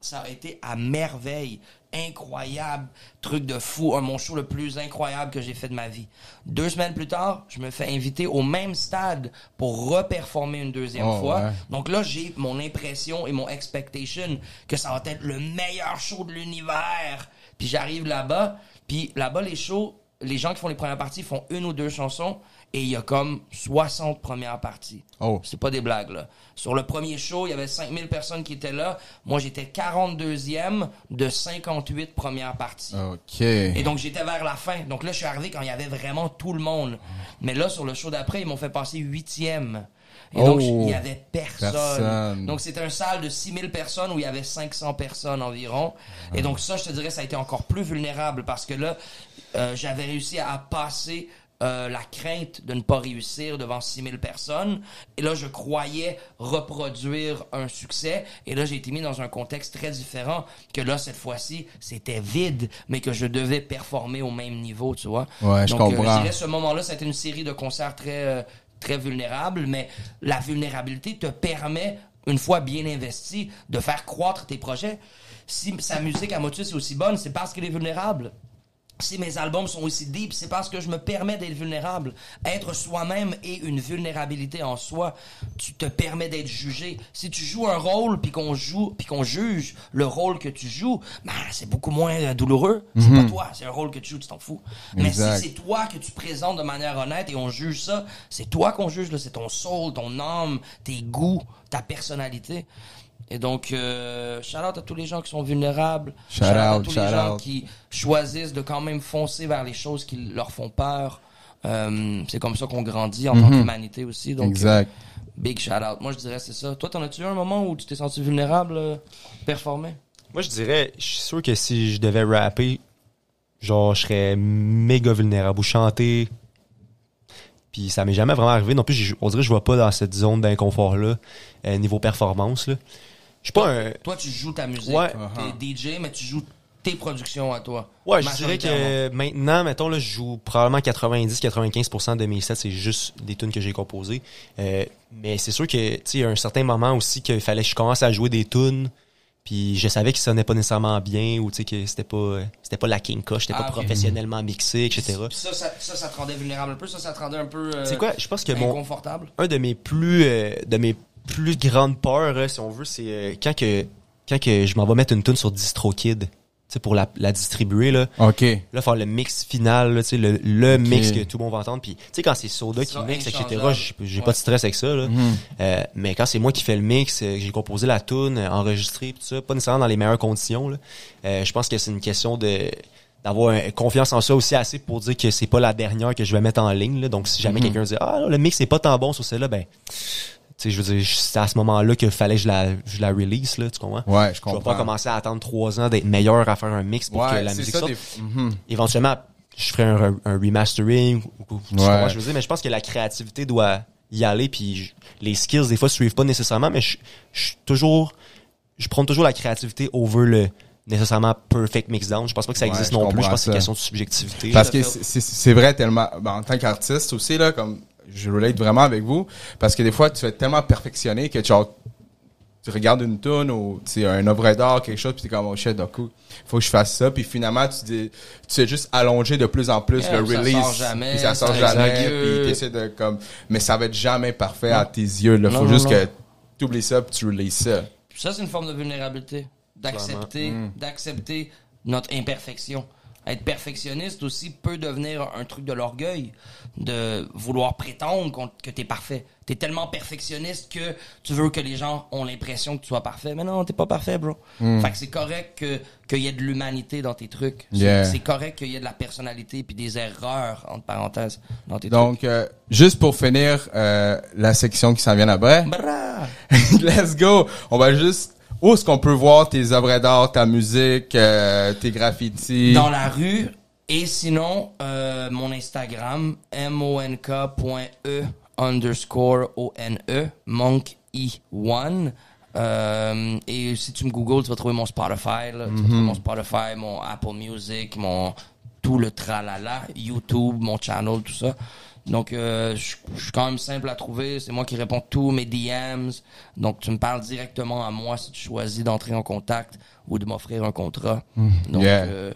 Ça a été à merveille. Incroyable. Truc de fou. Mon show le plus incroyable que j'ai fait de ma vie. Deux semaines plus tard, je me fais inviter au même stade pour reperformer une deuxième Oh, fois. ouais. Donc là, j'ai mon impression et mon expectation que ça va être le meilleur show de l'univers. Puis j'arrive là-bas, puis là-bas, les shows, les gens qui font les premières parties font une ou deux chansons et il y a comme 60 premières parties. Oh. C'est pas des blagues, là. Sur le premier show, il y avait 5000 personnes qui étaient là. Moi, j'étais 42e de 58 premières parties. Ok. Et donc, j'étais vers la fin. Donc là, je suis arrivé quand il y avait vraiment tout le monde. Mais là, sur le show d'après, ils m'ont fait passer huitième. Et donc, Oh. il y avait personne. Personne. Donc, c'était un salle de 6000 personnes où il y avait 500 personnes environ. Et donc, ça, je te dirais, ça a été encore plus vulnérable parce que là, euh, j'avais réussi à passer euh, la crainte de ne pas réussir devant 6000 personnes. Et là, je croyais reproduire un succès. Et là, j'ai été mis dans un contexte très différent que là, cette fois-ci, c'était vide, mais que je devais performer au même niveau, tu vois. Ouais, je Donc, euh, comprends. je dirais, ce moment-là, c'était une série de concerts très, euh, très vulnérables, mais la vulnérabilité te permet, une fois bien investi, de faire croître tes projets. Si sa musique à Motus est aussi bonne, c'est parce qu'elle est vulnérable. Si mes albums sont aussi deep, c'est parce que je me permets d'être vulnérable. Être soi-même et une vulnérabilité en soi, tu te permets d'être jugé. Si tu joues un rôle puis qu'on joue puis qu'on juge le rôle que tu joues, ben c'est beaucoup moins euh, douloureux. C'est pas toi, c'est un rôle que tu joues, tu t'en fous. Mais si c'est toi que tu présentes de manière honnête et on juge ça, c'est toi qu'on juge c'est ton soul, ton âme, tes goûts, ta personnalité. Et donc, euh, shout out à tous les gens qui sont vulnérables. Shout à out, tous shout les gens qui choisissent de quand même foncer vers les choses qui leur font peur. Euh, c'est comme ça qu'on grandit en tant qu'humanité aussi. Donc, Mhm. Exact. euh, big shout out. Moi, je dirais c'est ça. Toi, t'en as-tu eu un moment où tu t'es senti vulnérable, euh, performer? Moi, je dirais, je suis sûr que si je devais rapper, genre, je serais méga vulnérable ou chanter. Puis ça m'est jamais vraiment arrivé. Non plus, on dirait que je vois pas dans cette zone d'inconfort-là, euh, niveau performance, là. Je suis pas un... Toi, tu joues ta musique. Ouais. T'es DJ, mais tu joues tes productions à toi. Ouais, je dirais que maintenant, mettons, là, je joue probablement 90-95% de mes sets, c'est juste des tunes que j'ai composées. Euh, mais c'est sûr que, tu sais, il y a un certain moment aussi qu'il fallait que je commence à jouer des tunes Puis je savais que ça sonnait pas nécessairement bien ou tu sais que c'était pas c'était pas la King c'était Ah, pas professionnellement mixé, etc. Ça, ça, ça, ça te rendait vulnérable un peu, ça, ça te rendait un peu euh, C'est quoi? Je pense que mon inconfortable? un de mes plus euh, de mes plus grandes peurs, euh, si on veut, c'est euh, quand que quand que je m'en vais mettre une tune sur DistroKid, tu sais pour la, la distribuer là, OK. là faire le mix final, là, tu sais le, le mix que tout le monde va entendre, puis tu sais quand c'est Soda qui mixe, etc. J'ai Ouais. pas de stress avec ça là. Mhm. Euh, mais quand c'est moi qui fais le mix, euh, que j'ai composé la tune, enregistré, tout ça, pas nécessairement dans les meilleures conditions. Là. Euh, je pense que c'est une question de d'avoir confiance en ça aussi assez pour dire que c'est pas la dernière que je vais mettre en ligne. Là. Donc si jamais Mhm. quelqu'un dit ah là, le mix est pas tant bon sur celle-là, ben sais, je veux dire, c'est à ce moment-là qu'il fallait que je la, je la release, là, tu comprends? Ouais, je Je comprends. vais pas commencer à attendre trois ans d'être meilleur à faire un mix pour que la musique ça. sorte. Des... Mhm. Éventuellement, je ferai un, un remastering ou, tu Ouais. je veux dire, mais je pense que la créativité doit y aller puis je- les skills des fois suivent pas nécessairement mais je, je suis toujours je prends toujours la créativité over le nécessairement perfect mixdown je pense pas que ça existe je non plus je pense que c'est une question de subjectivité Parce que c'est vrai tellement, ben, en tant qu'artiste aussi, là, comme je relate vraiment avec vous, parce que des fois, tu es tellement perfectionné que genre, tu regardes une tune ou sais, un œuvre d'art, quelque chose, puis t'es comme, oh shit, donc, faut que je fasse ça, puis finalement, tu dis, tu es juste allongé de plus en plus Yeah, le puis ça release. sort jamais, puis ça sort jamais, puis t'essaies de, comme, mais ça va être jamais parfait à tes yeux. Non, Faut non, juste non. que tu oublies ça, puis tu releases ça. Ça, c'est une forme de vulnérabilité. D'accepter, d'accepter notre imperfection. Être perfectionniste aussi peut devenir un truc de l'orgueil, de vouloir prétendre que t'es parfait. T'es tellement perfectionniste que tu veux que les gens ont l'impression que tu sois parfait. Mais non, t'es pas parfait, bro. Fait que c'est correct que qu'il y ait de l'humanité dans tes trucs. C'est- Yeah. C'est correct qu'il y ait de la personnalité puis des erreurs entre parenthèses dans tes Donc, euh, juste pour finir euh, la section qui s'en vient après, trucs. Let's go. On va juste. Où est-ce qu'on peut voir tes œuvres d'art, ta musique, euh, tes graffitis? dans la rue et sinon euh, mon Instagram monk.e underscore o-n-e monk e1 Euh, et si tu me googles tu vas trouver mon Spotify là. tu vas trouver mon Spotify mon Apple Music mon tout le tralala YouTube mon channel tout ça donc euh, je je suis quand même simple à trouver c'est moi qui réponds tous mes DMs donc tu me parles directement à moi si tu choisis d'entrer en contact ou de m'offrir un contrat donc Yeah. euh,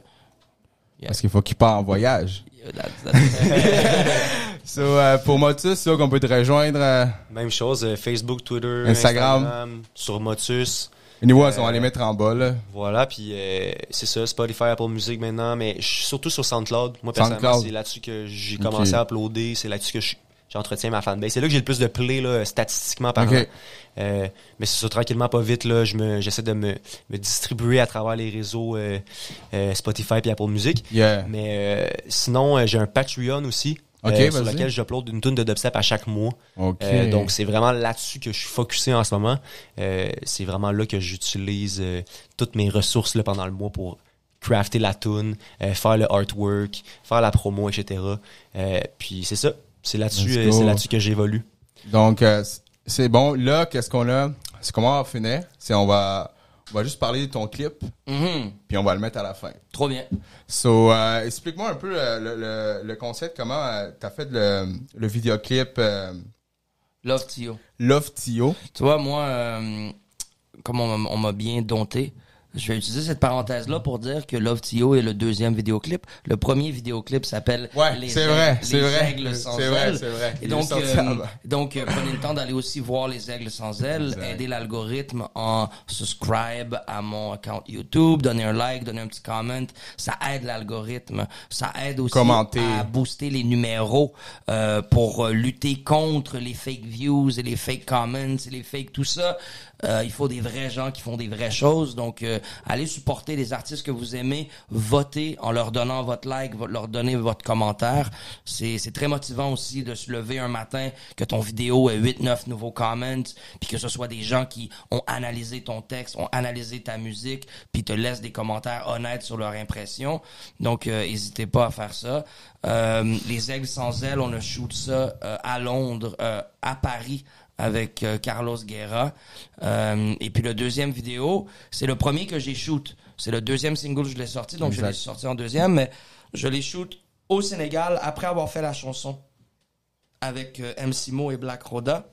Parce qu'il faut qu'il part en voyage. Yeah, that's- that's- So, euh, pour Motus, là, qu'on peut te rejoindre. Euh, même chose euh, Facebook Twitter Instagram. sur Motus anyway, Euh, on va les mettre en bas, là. Voilà, puis euh, c'est ça, Spotify, Apple Music maintenant, mais je suis surtout sur SoundCloud. Moi, personnellement, c'est là-dessus que j'ai commencé à uploader, c'est là-dessus que je- j'entretiens ma fanbase. C'est là que j'ai le plus de play, là, statistiquement parlant. Euh, mais c'est ça, tranquillement, pas vite, là, je me, j'essaie de me, me distribuer à travers les réseaux euh, Spotify et Apple Music. Yeah. Mais sinon, j'ai un Patreon aussi. Ok, euh, sur lequel j'upload une tonne de dubstep à chaque mois. Euh, donc c'est vraiment là-dessus que je suis focusé en ce moment. Euh, c'est vraiment là que j'utilise euh, toutes mes ressources là, pendant le mois pour crafter la tune, euh, faire le artwork, faire la promo, etc. Euh, puis c'est ça. C'est là-dessus, euh, c'est là-dessus que j'évolue. Donc, euh, c'est bon. Là, qu'est-ce qu'on a? C'est comment on va finir? C'est on va, on va juste parler de ton clip, Mhm. puis on va le mettre à la fin. Trop bien. So, euh, explique-moi un peu euh, le, le, le concept, comment euh, t'as fait le, le vidéoclip euh, Love Tio. Love Tio. Tu vois, moi, comme on, on m'a bien dompté, je vais utiliser cette parenthèse-là pour dire que Love Tio est le deuxième vidéoclip. Le premier vidéoclip s'appelle Ouais, Les c'est vrai, c'est Les vrai. Aigles sans C'est vrai, ailes. c'est vrai. Et donc, euh, donc euh, prenez le temps d'aller aussi voir Les Aigles sans ailes, Exact. aider l'algorithme en subscribe à mon account YouTube, donner un like, donner un petit comment. Ça aide l'algorithme. Ça aide aussi Commenter. à booster les numéros euh, pour euh, lutter contre les fake views et les fake comments et les fake tout ça. Euh, il faut des vrais gens qui font des vraies choses. Donc, euh, allez supporter les artistes que vous aimez, votez en leur donnant votre like, leur donner votre commentaire. C'est très motivant aussi de se lever un matin, que ton vidéo ait 8-9 nouveaux comments, puis que ce soit des gens qui ont analysé ton texte, ont analysé ta musique, puis te laissent des commentaires honnêtes sur leur impression. Donc, euh, n'hésitez pas à faire ça. Euh, les aigles sans ailes, on a shoot ça euh, à Londres, à Paris avec euh, Carlos Guerra. Euh, et puis le deuxième vidéo, c'est le premier que j'ai shoot. C'est le deuxième single que je l'ai sorti, donc je l'ai sorti en deuxième, mais je l'ai shoot au Sénégal après avoir fait la chanson avec euh, MC Mo et Black Roda.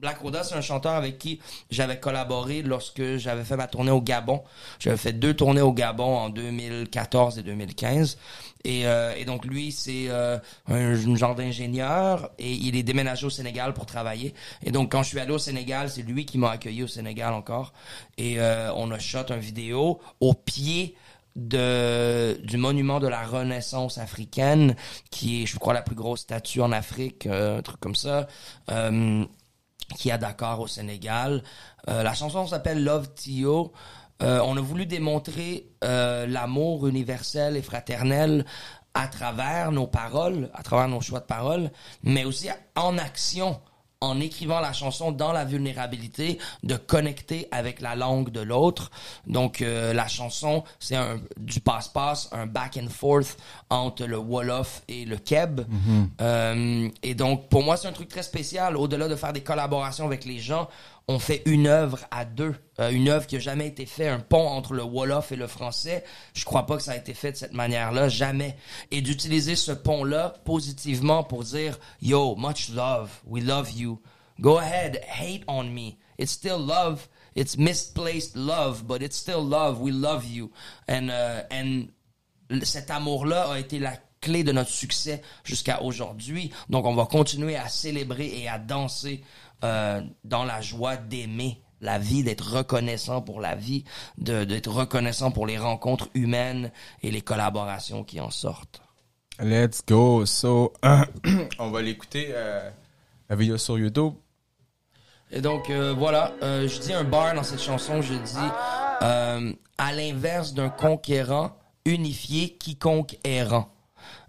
Black Roda, c'est un chanteur avec qui j'avais collaboré lorsque j'avais fait ma tournée au Gabon. J'avais fait deux tournées au Gabon en 2014 et 2015. Et, euh, et donc lui, c'est euh, un, genre d'ingénieur et il est déménagé au Sénégal pour travailler. Et donc quand je suis allé au Sénégal, c'est lui qui m'a accueilli au Sénégal encore. Et euh, on a shot un vidéo au pied de du monument de la Renaissance africaine, qui est, je crois, la plus grosse statue en Afrique, un truc comme ça. Qui à Dakar au Sénégal. Euh, la chanson s'appelle Love Tio. Euh, on a voulu démontrer euh, l'amour universel et fraternel à travers nos paroles, à travers nos choix de paroles, mais aussi en action en écrivant la chanson dans la vulnérabilité, de connecter avec la langue de l'autre. Donc euh, la chanson, c'est un du passe-passe, un back and forth entre le Wolof et le Keb. Mhm. Euh, et donc pour moi, c'est un truc très spécial. Au-delà de faire des collaborations avec les gens, on fait une œuvre à deux, euh, une œuvre qui a jamais été fait, un pont entre le Wolof et le français. Je crois pas que ça a été fait de cette manière-là, jamais. Et d'utiliser ce pont-là positivement pour dire yo, much love, we love you. Go ahead, hate on me. It's still love. It's misplaced love, but it's still love. We love you. And uh, and cet amour-là a été la clé de notre succès jusqu'à aujourd'hui. Donc, on va continuer à célébrer et à danser euh, dans la joie d'aimer la vie, d'être reconnaissant pour la vie, de d'être reconnaissant pour les rencontres humaines et les collaborations qui en sortent. Let's go. So, on va l'écouter euh, la vidéo sur YouTube. Et donc euh, voilà, euh, je dis un bar dans cette chanson, je dis à l'inverse d'un conquérant, unifié quiconque errant.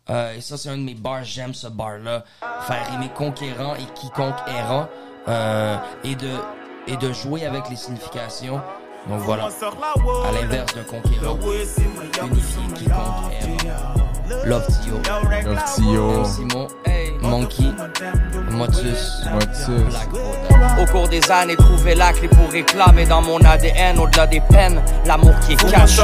Et ça c'est un de mes bars, j'aime ce bar là, faire aimer conquérant et quiconque errant euh, et de et de jouer avec les significations. Donc voilà, à l'inverse d'un conquérant, unifié quiconque errant. Love Tio, Love Tio. Simon, Monkey, Motus, Motus. Au cours des années, trouver la clé pour réclamer dans mon ADN, au-delà des peines, l'amour qui est caché.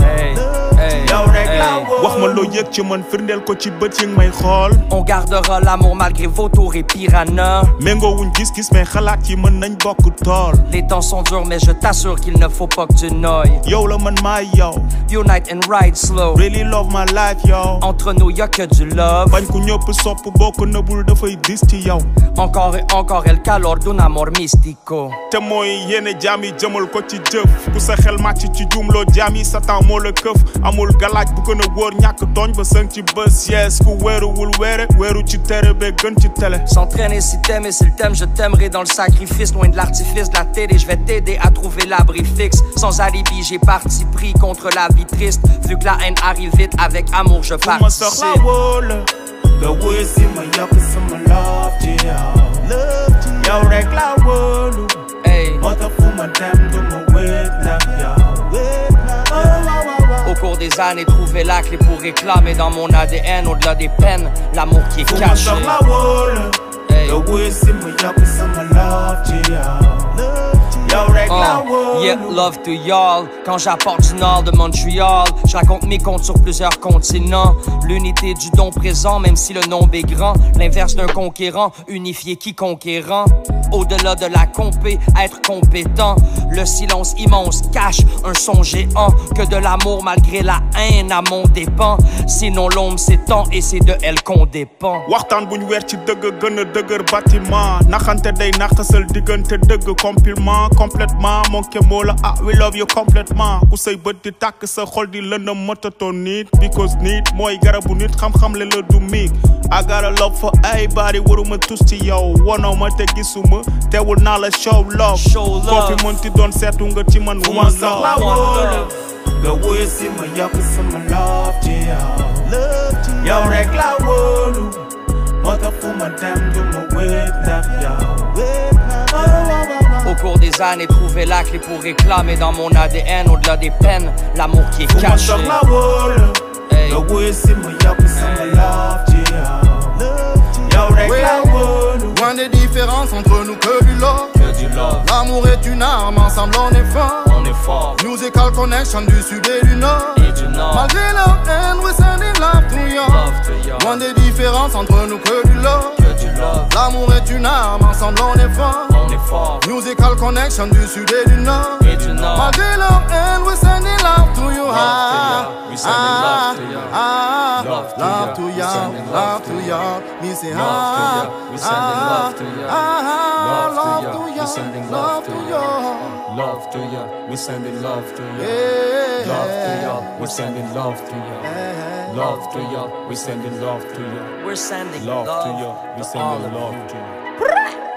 Hey. Hey, hey, hey. wax ma loo yëg ci man firndeel ko ci bët yi nga may xool On gardera l'amour malgré vautour et piranha. méngoowuñ gis-gis mais xalaat yi mën nañ bokk tool Les temps sont durs, mais je t'assure qu'il ne faut pas que tu noyes. yow la man maa yow Unite and ride slow. really love my life yow Entre nous, y a que du love. bañ ku ñëpp sopp boo ko nëbul dafay dis ci yow Encore et encore el calor d'un amor místico. te mooy yéene jaam yi jëmal ko ci jëf. Ku sa xel màcc ci jumloo jaam yi sa temps moo la këf. Amul galaaj bu gën a wóor ñàkk tooñ ba sëng ci bës. Yees ku weeruwul weere weeru ci tere be gën ci télé. S'entraîner si t'aimes et si le thème, je t'aimerai dans le sacrifice, loin de l'artifice de la télé. Je vais t'aider à trouver l'abri fixe. Sans alibi, j'ai parti pris contre la vie triste. Vu que la haine arrive vite, avec amour, je nga si ma yokk sama love ci yow yow rek la wóolu des années, trouver la clé pour réclamer dans mon ADN, au-delà des peines, l'amour qui est caché. Hey. Wóolu yeah, love to y'all. Quand j'apporte du nord de Montréal, je raconte mes comptes sur plusieurs continents. L'unité du don présent, même si le nombre est grand. L'inverse d'un conquérant, unifié qui conquérant. Au-delà de la compé, être compétent. Le silence immense cache un son géant. Que de l'amour malgré la haine à mon dépens. Sinon l'ombre s'étend et c'est de elle qu'on dépend. waxtaan buñ weer ci dëgg gën a dëgër bâtiment naxante day naxasal diggante dëgg compliment complètement. Monke moo la ah we love you complètement. Ku say bët di tàkk sa xol di lëndëm motatoo nit because nit mooy garabu nit xam-xam le la du miig I got a love for everybody waruma tus ci yow wonoo ma te gisuma teewul naa la show love. Show koo love. fi mënti doon seetu nga ci man ma one soxla love. one love. nga wuyu si ma yokk sama love ci yow yow rek la wóolu moo tax fu ma dem du ma wéet ndax yow Au cours des années, trouver la clé pour réclamer dans mon ADN, au-delà des peines, l'amour qui est caché. Hey. la Loin des différences entre nous que du love. L'amour est une arme, ensemble on est fort. on est fort. Musical connection du sud et du nord. Et du Nord. Malgré leur haine, we sending love to you. Love to you. Loin des différences entre nous que du love. Que du love. L'amour est une arme, ensemble on est fort. On est fort. Musical connection du sud et du nord. Et du Nord. Malgré leur haine, we sending love to you. Ah, We sending love to you. ah, Love to sending love to you. Me say Love to ah, ah, love to you. ah, Love to sending love to you. Love to ya. We sending love to ya. Love to ya. We're sending love to ya. Love to ya. We're sending love to ya. We're sending Love to ya. we to sending love to you.